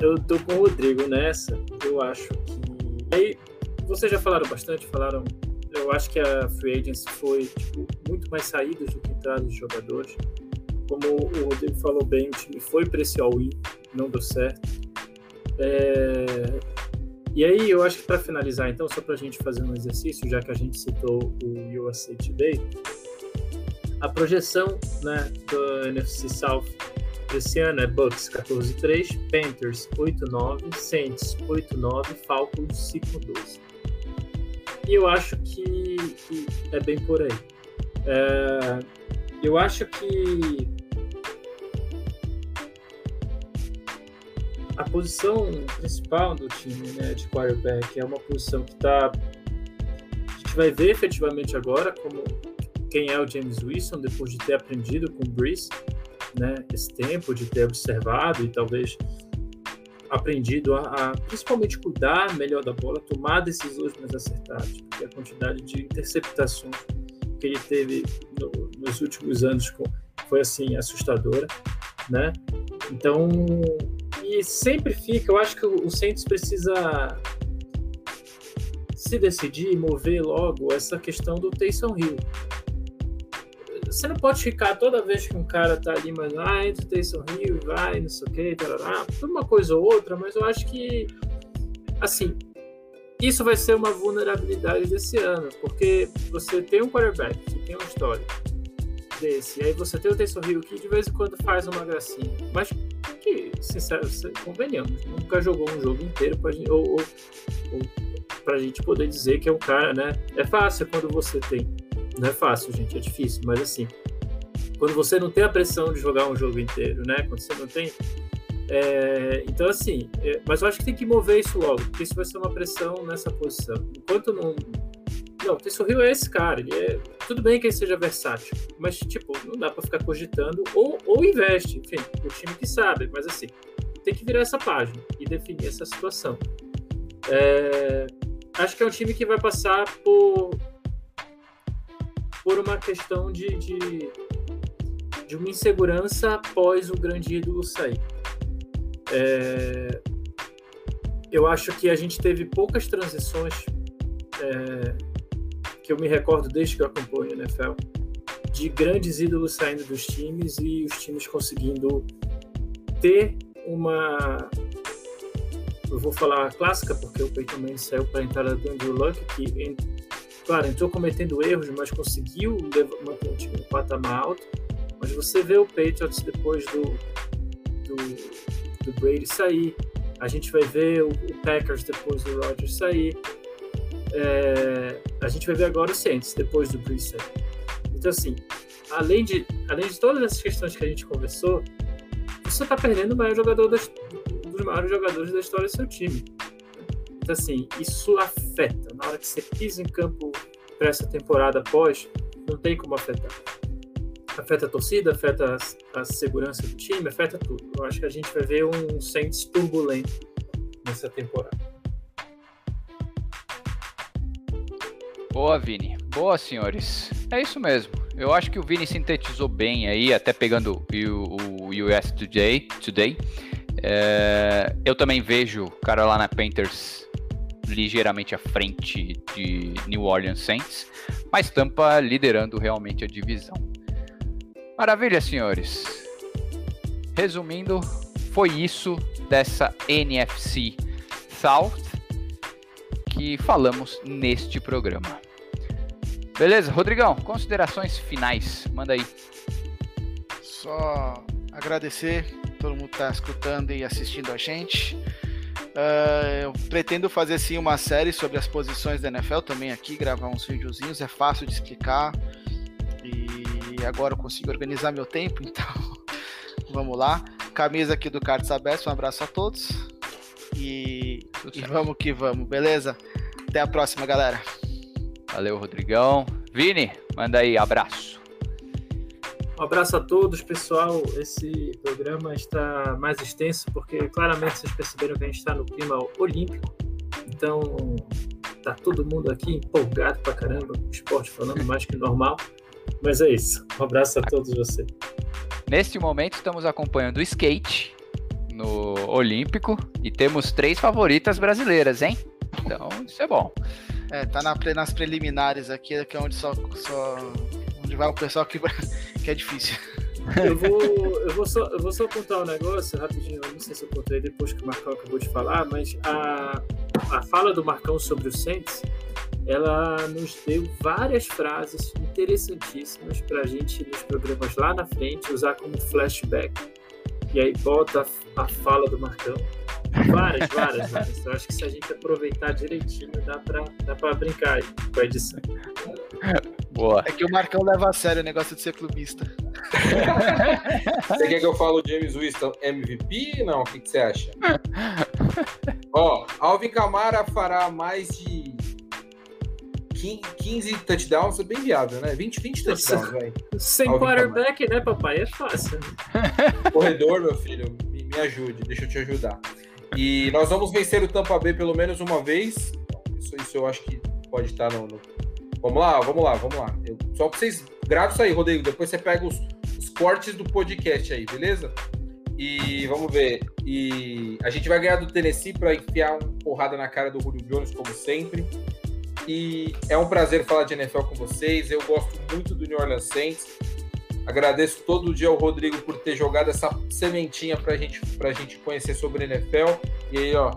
eu tô com o Rodrigo nessa. Eu acho que. Aí, vocês já falaram bastante, falaram. Eu acho que a Free Agency foi tipo, muito mais saídas do que entradas de jogadores. Como o Rodrigo falou bem, o time foi para esse all-in, não deu certo. É e aí, eu acho que para finalizar, então, só para a gente fazer um exercício, já que a gente citou o USA Today, a projeção né, do NFC South esse ano é Bucks 14-3, Panthers 8-9, Saints 8-9, Falcons 5-12. E eu acho que, que, é bem por aí. É, eu acho que a posição principal do time né, de quarterback é uma posição que está. A gente vai ver efetivamente agora como quem é o James Wilson depois de ter aprendido com o Breeze né, esse tempo, de ter observado e talvez aprendido a, a, principalmente cuidar melhor da bola, tomar decisões mais acertadas, porque a quantidade de interceptações que ele teve no, nos últimos anos foi assim assustadora, né? Então e sempre fica, eu acho que o Saints precisa se decidir mover logo essa questão do Taysom Hill. Você não pode ficar toda vez que um cara tá ali, mas ah, entra o Taysom Hill, vai, não sei o que, tarará, uma coisa ou outra, mas eu acho que, assim, isso vai ser uma vulnerabilidade desse ano, porque você tem um quarterback que tem uma história desse, e aí você tem o Taysom Hill que de vez em quando faz uma gracinha, mas que, sinceramente, convenhamos, nunca jogou um jogo inteiro pra gente, ou, ou, ou pra gente poder dizer que é um cara, né? É fácil quando você tem. Não é fácil, gente, é difícil, mas assim, quando você não tem a pressão de jogar um jogo inteiro, né? Quando você não tem. É, então, assim, é, mas eu acho que tem que mover isso logo, porque isso vai ser uma pressão nessa posição. Enquanto não, não, o Taysom Hill é esse cara. Ele é... Tudo bem que ele seja versátil, mas, tipo, não dá para ficar cogitando. Ou, ou investe, enfim, o time que sabe. Mas, assim, tem que virar essa página e definir essa situação. É, acho que é um time que vai passar por, por uma questão de, de, de uma insegurança após o grande ídolo sair. É, eu acho que a gente teve poucas transições é, que eu me recordo desde que eu acompanho o NFL de grandes ídolos saindo dos times e os times conseguindo ter uma eu vou falar clássica porque o Peyton Manning saiu para a entrada do Andrew Luck que claro entrou cometendo erros mas conseguiu manter o time no patamar alto. Mas você vê o Patriots depois do, do, do Brady sair. A gente vai ver o, o Packers depois do Rodgers sair. É, a gente vai ver agora o Saints depois do Brees então assim além de além de todas essas questões que a gente conversou você está perdendo o maior jogador das, dos maiores jogadores da história do seu time. Então, assim, isso afeta. Na hora que você pisa em campo para essa temporada após, não tem como afetar. Afeta a torcida, afeta a, a, segurança do time, afeta tudo. Eu acho que a gente vai ver um Saints turbulento nessa temporada. Boa, Vini. Boa, senhores. É isso mesmo. Eu acho que o Vini sintetizou bem aí, até pegando o, o US Today. Today. É, eu também vejo Carolina Panthers ligeiramente à frente de New Orleans Saints, mas Tampa liderando realmente a divisão. Maravilha, senhores. Resumindo, foi isso dessa NFC South que falamos neste programa. Beleza, Rodrigão, considerações finais, manda aí. Só agradecer todo mundo que está escutando e assistindo a gente. Uh, eu pretendo fazer sim uma série sobre as posições da NFL também aqui, gravar uns videozinhos, é fácil de explicar. E agora eu consigo organizar meu tempo, então vamos lá. Camisa aqui do Carlos Aberto, um abraço a todos. E, e vamos que vamos, beleza? Até a próxima, galera. Valeu, Rodrigão. Vini, manda aí, abraço. Um abraço a todos, pessoal. Esse programa está mais extenso porque claramente vocês perceberam que a gente está no clima olímpico. Então, tá todo mundo aqui empolgado pra caramba, o esporte falando mais que normal. Mas é isso. Um abraço a todos vocês. Neste momento, estamos acompanhando o skate no Olímpico e temos três favoritas brasileiras, hein? Então, isso é bom. É, tá na, nas preliminares aqui, que é onde só, só onde vai o pessoal que, que é difícil. Eu vou, eu, vou só, eu vou só contar um negócio rapidinho, eu não sei se eu contei depois que o Marcão acabou de falar, mas a, a fala do Marcão sobre o Saints, ela nos deu várias frases interessantíssimas para a gente nos programas lá na frente usar como flashback. E aí bota a, a fala do Marcão Várias, várias, várias. Eu acho que se a gente aproveitar direitinho, dá pra, dá brincar aí com a edição. Boa. É que o Marcão leva a sério o negócio de ser clubista. você quer que eu fale o James Winston MVP? Não, o que, que você acha? Ó, Alvin Camara fará mais de 15 touchdowns, é bem viável, né? 20, 20 touchdowns, velho. Sem Alvin quarterback, Camara. né, papai? É fácil. Corredor, meu filho, me, me ajude, deixa eu te ajudar. E nós vamos vencer o Tampa Bay pelo menos uma vez. Isso, isso eu acho que pode estar no, no... Vamos lá, vamos lá, vamos lá. Eu, só pra vocês gravam isso aí, Rodrigo. Depois você pega os, os cortes do podcast aí, beleza? E vamos ver. E a gente vai ganhar do Tennessee para enfiar uma porrada na cara do Julio Jones, como sempre. E é um prazer falar de NFL com vocês. Eu gosto muito do New Orleans Saints. Agradeço todo dia ao Rodrigo por ter jogado essa sementinha pra gente, pra gente conhecer sobre NFL. E aí, ó,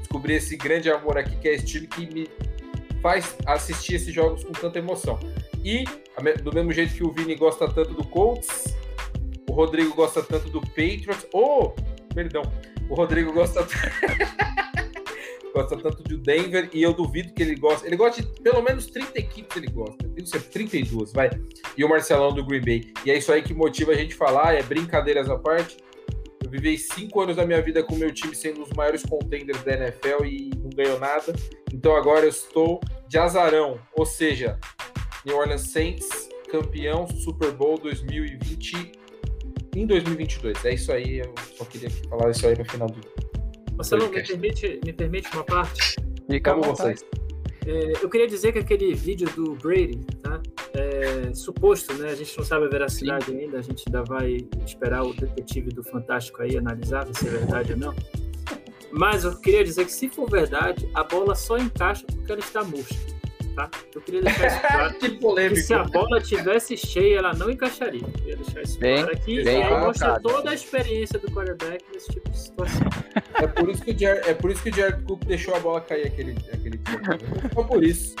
descobri esse grande amor aqui, que é esse time que me faz assistir esses jogos com tanta emoção. E, do mesmo jeito que o Vini gosta tanto do Colts, o Rodrigo gosta tanto do Patriots. Oh, perdão. O Rodrigo gosta. gosta tanto de Denver e eu duvido que ele gosta. Ele gosta de pelo menos 30 equipes, ele gosta. Tem que ser 32, vai. E o Marcelão do Green Bay. E é isso aí que motiva a gente falar, é brincadeiras à parte. Eu vivi cinco anos da minha vida com o meu time sendo os maiores contenders da NFL e não ganhou nada. Então agora eu estou de azarão, ou seja, New Orleans Saints campeão Super Bowl 2020 em 2022. É isso aí, eu só queria falar isso aí no final do Marcelo, me permite, me permite uma parte? Fica com vocês. É, eu queria dizer que aquele vídeo do Brady, tá? É, suposto, né? A gente não sabe a veracidade Sim. ainda, a gente ainda vai esperar o detetive do Fantástico aí analisar se é verdade ou não. Mas eu queria dizer que se for verdade, a bola só encaixa porque ela está murcha. Tá? Eu queria deixar isso claro. que polêmico. Que se a bola tivesse cheia, ela não encaixaria. Eu queria deixar isso bem, claro aqui. Bem e aí mostra toda a experiência do quarterback nesse tipo de situação. É por isso que o Jared, é por isso que o Jared Cook deixou a bola cair aquele, aquele dia. Só por isso.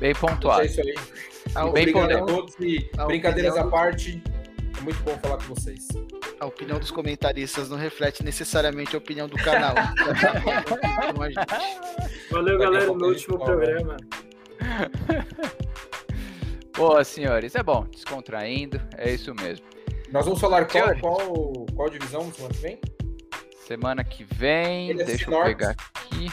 Bem pontuado. É isso aí. Ah, bem Obrigado a todos e a brincadeiras à parte. É muito bom falar com vocês. A opinião dos comentaristas não reflete necessariamente a opinião do canal. Valeu, galera, no último programa. Boa, senhores. É bom, descontraindo, é isso mesmo. Nós vamos falar qual, qual, qual divisão semana que vem? Semana que vem, Ele deixa eu pegar aqui.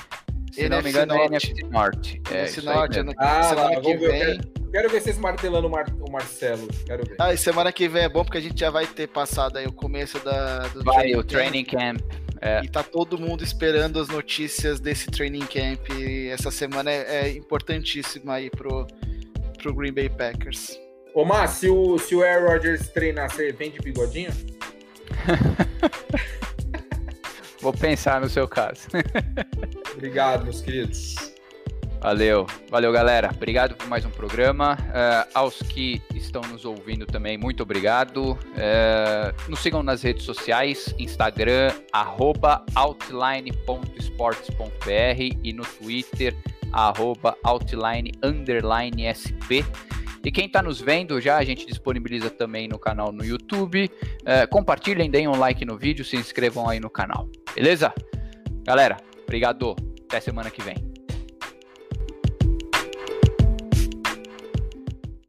Se NFC não me engano, é NFC Norte. É, NFC Norte, ah, semana lá, que vem. Quero, quero, ver vocês martelando o, Mar, o, Marcelo. Quero ver. Ah, e semana que vem é bom porque a gente já vai ter passado aí o começo da, do vai, training o training camp. camp. É. E tá todo mundo esperando as notícias desse training camp. E essa semana é, é importantíssima aí pro, pro Green Bay Packers. Ô, Mar, se o, se o Aaron Rodgers treinar, você vem de bigodinho? Vou pensar no seu caso. Obrigado, meus queridos. Valeu, valeu galera. Obrigado por mais um programa. Uh, aos que estão nos ouvindo também, muito obrigado. Uh, nos sigam nas redes sociais, Instagram, outline.sports.br e no Twitter, arroba outline_sp. E quem está nos vendo já, a gente disponibiliza também no canal no YouTube. Uh, compartilhem, deem um like no vídeo, se inscrevam aí no canal. Beleza? Galera, obrigado. Até semana que vem.